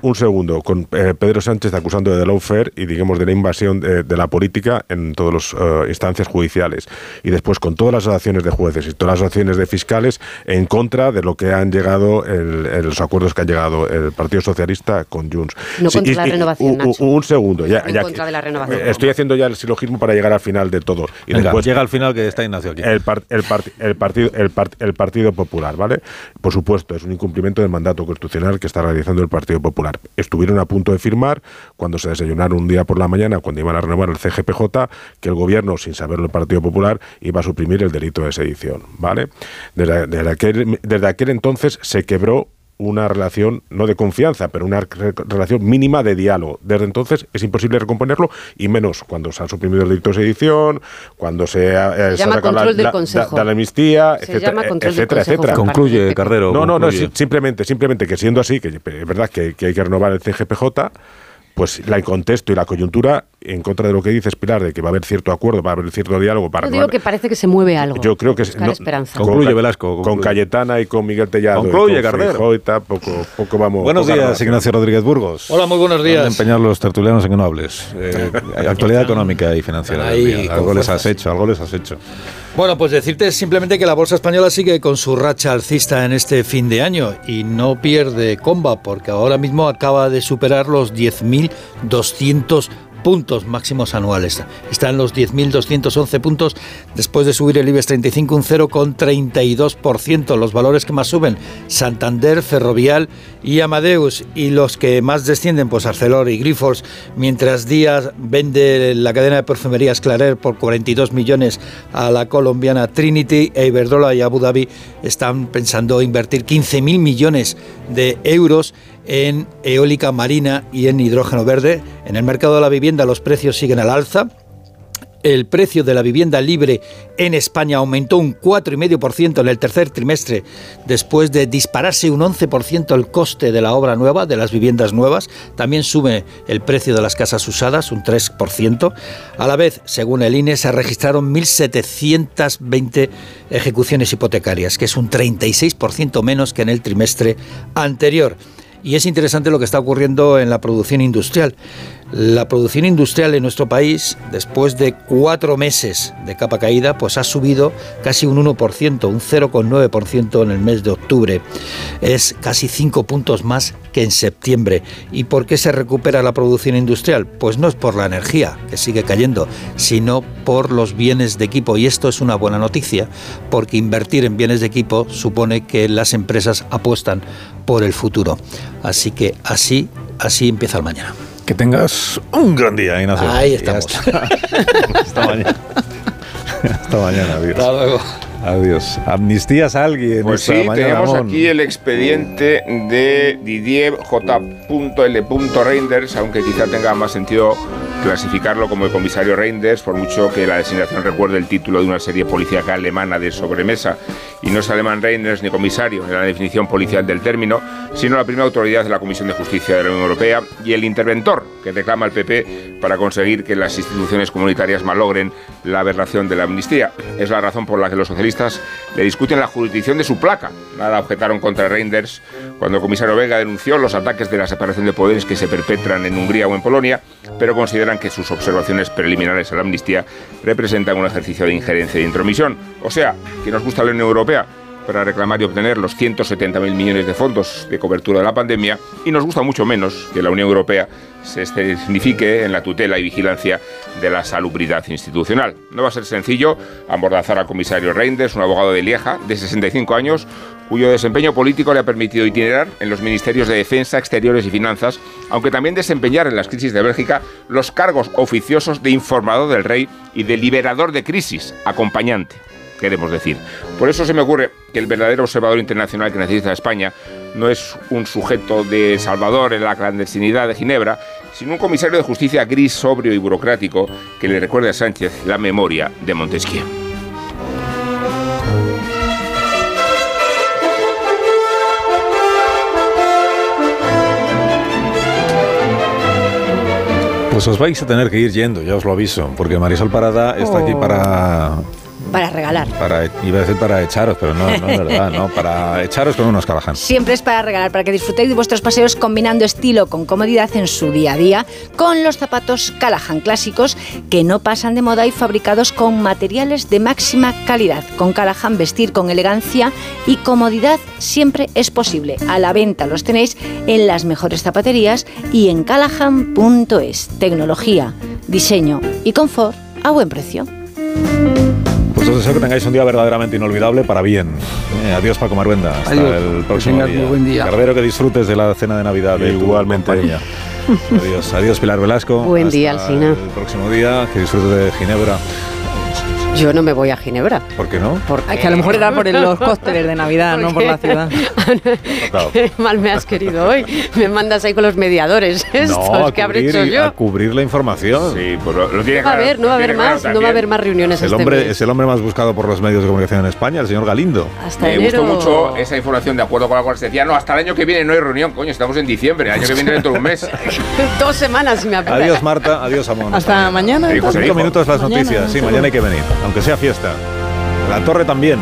un, segundo. Con Pedro Sánchez acusando de lawfare y, digamos, de la invasión de, la política en todas las instancias judiciales. Y después con todas las acciones de jueces y todas las acciones de fiscales en contra de lo que han llegado, el, los acuerdos que ha llegado el Partido Socialista con Junts. No contra la renovación, Un, segundo. Ya, en contra de la renovación. Estoy haciendo ya el silogismo para llegar al final de todo. Y después llega al final que está Ignacio aquí. El, el, el, partido, el, Partido Popular, ¿vale? Por supuesto, es un incumplimiento del mandato constitucional que está realizando el Partido Popular. Estuvieron a punto de firmar cuando se desayunaron un día por la mañana, cuando iban a renovar el CGPJ, que el gobierno, sin saberlo el Partido Popular, iba a suprimir el delito de sedición, ¿vale? Desde aquel entonces se quebró una relación, no de confianza, pero una relación mínima de diálogo. Desde entonces es imposible recomponerlo y menos cuando se ha suprimido el delito de sedición, cuando se, eh, se, llama control la, del la, amnistía, etcétera, etcétera, etcétera. Concluye, Cardero. No, no, no, simplemente, simplemente que siendo así, que es verdad que, que hay que renovar el CGPJ, pues la contexto y la coyuntura en contra de lo que dices Pilar de que va a haber cierto acuerdo, va a haber cierto diálogo para Yo digo que parece que se mueve algo. Yo creo que no, esperanza. Concluye Velasco. Con Cayetana y con Miguel Tellado. Concluye Cardero. poco, poco vamos. Buenos días, Ignacio Rodríguez Burgos. Hola, muy buenos días. empeñar los tertulianos en que no hables. Eh, actualidad económica y financiera. algo les has hecho, algo les has hecho. Bueno, pues decirte simplemente que la bolsa española sigue con su racha alcista en este fin de año y no pierde comba porque ahora mismo acaba de superar los 10.200 puntos máximos anuales. Está en los 10.211 puntos después de subir el IBEX 35 un 0,32%. Los valores que más suben, Santander, Ferrovial y Amadeus. Y los que más descienden, pues Arcelor y Grifols, mientras Díaz vende la cadena de perfumerías Clarer por 42 millones a la colombiana Trinity e Iberdrola y Abu Dhabi están pensando invertir 15.000 millones de euros en eólica marina y en hidrógeno verde. En el mercado de la vivienda los precios siguen al alza. El precio de la vivienda libre en España aumentó un 4,5% en el tercer trimestre, después de dispararse un 11% el coste de la obra nueva, de las viviendas nuevas. También sube el precio de las casas usadas, un 3%. A la vez, según el INE, se registraron 1.720 ejecuciones hipotecarias, que es un 36% menos que en el trimestre anterior. Y es interesante lo que está ocurriendo en la producción industrial. La producción industrial en nuestro país, después de cuatro meses de capa caída, pues ha subido casi un 1%, un 0,9% en el mes de octubre. Es casi cinco puntos más que en septiembre. ¿Y por qué se recupera la producción industrial? Pues no es por la energía, que sigue cayendo, sino por los bienes de equipo. Y esto es una buena noticia, porque invertir en bienes de equipo supone que las empresas apuestan por el futuro. Así que así, así empieza el mañana. Que tengas un gran día, Ignacio. Ahí estamos. Hasta mañana. Hasta mañana, adiós. Hasta luego. Adiós. ¿Amnistías a alguien Pues sí, mañana, tenemos Ramón? aquí el expediente de Didier J.L. Reinders, aunque quizá tenga más sentido clasificarlo como el comisario Reinders, por mucho que la designación recuerde el título de una serie policíaca alemana de sobremesa. Y no es alemán Reinders ni comisario en la definición policial del término, sino la primera autoridad de la Comisión de Justicia de la Unión Europea y el interventor que reclama el PP para conseguir que las instituciones comunitarias malogren la aberración de la amnistía. Es la razón por la que los socialistas le discuten la jurisdicción de su placa. Nada objetaron contra Reinders cuando el comisario Vega denunció los ataques de la separación de poderes que se perpetran en Hungría o en Polonia, pero consideran que sus observaciones preliminares a la amnistía representan un ejercicio de injerencia e intromisión. O sea, que nos gusta la Unión Europea para reclamar y obtener los 170.000 millones de fondos de cobertura de la pandemia y nos gusta mucho menos que la Unión Europea se signifique en la tutela y vigilancia de la salubridad institucional. No va a ser sencillo amordazar al comisario Reinders, un abogado de Lieja de 65 años, cuyo desempeño político le ha permitido itinerar en los ministerios de Defensa, Exteriores y Finanzas, aunque también desempeñar en las crisis de Bélgica los cargos oficiosos de informador del rey y de liberador de crisis, acompañante queremos decir. Por eso se me ocurre que el verdadero observador internacional que necesita España no es un sujeto de Salvador en la clandestinidad de Ginebra, sino un comisario de justicia gris, sobrio y burocrático que le recuerde a Sánchez la memoria de Montesquieu. Pues os vais a tener que ir yendo, ya os lo aviso, porque Marisol Parada está aquí Oh. para, Para regalar. para, iba a decir para echaros, pero no, no es verdad, no, para echaros con unos Callahan. Siempre es para regalar, para que disfrutéis de vuestros paseos combinando estilo con comodidad en su día a día con los zapatos Callahan clásicos que no pasan de moda y fabricados con materiales de máxima calidad. Con Callahan vestir con elegancia y comodidad siempre es posible. A la venta los tenéis en las mejores zapaterías y en callahan.es. Tecnología, diseño y confort a buen precio. Pues os deseo que tengáis un día verdaderamente inolvidable para bien. Eh, adiós Paco Maruenda, hasta Adiós. el próximo día. muy buen día. Cardero, que disfrutes de la cena de Navidad de Igualmente. Adiós, adiós Pilar Velasco. Buen día, Hasta Alsina. El próximo día, que disfrutes de Ginebra. Yo no me voy a Ginebra. ¿Por qué no? Es que a lo mejor era por el- los cócteles de Navidad, no por la ciudad. Qué mal me has querido hoy. Me mandas ahí con los mediadores estos. No, a ¿Qué habré cubrir, hecho y- yo? a cubrir la información. Sí, pues lo, lo tiene No va a haber, no va a haber tiene claro más, no va a haber más reuniones Es el, este hombre, mes. es el hombre más buscado por los medios de comunicación en España, el señor Galindo. Hasta Me enero. gustó mucho esa información de acuerdo con la cual se decía, no, hasta el año que viene no hay reunión, coño, estamos en diciembre, el año que viene dentro de un mes. Dos semanas si me apetece. Adiós Marta, adiós Amón. Hasta mañana. Cinco minutos las Mañana, noticias, sí, mañana hay que venir, aunque sea fiesta. La torre también.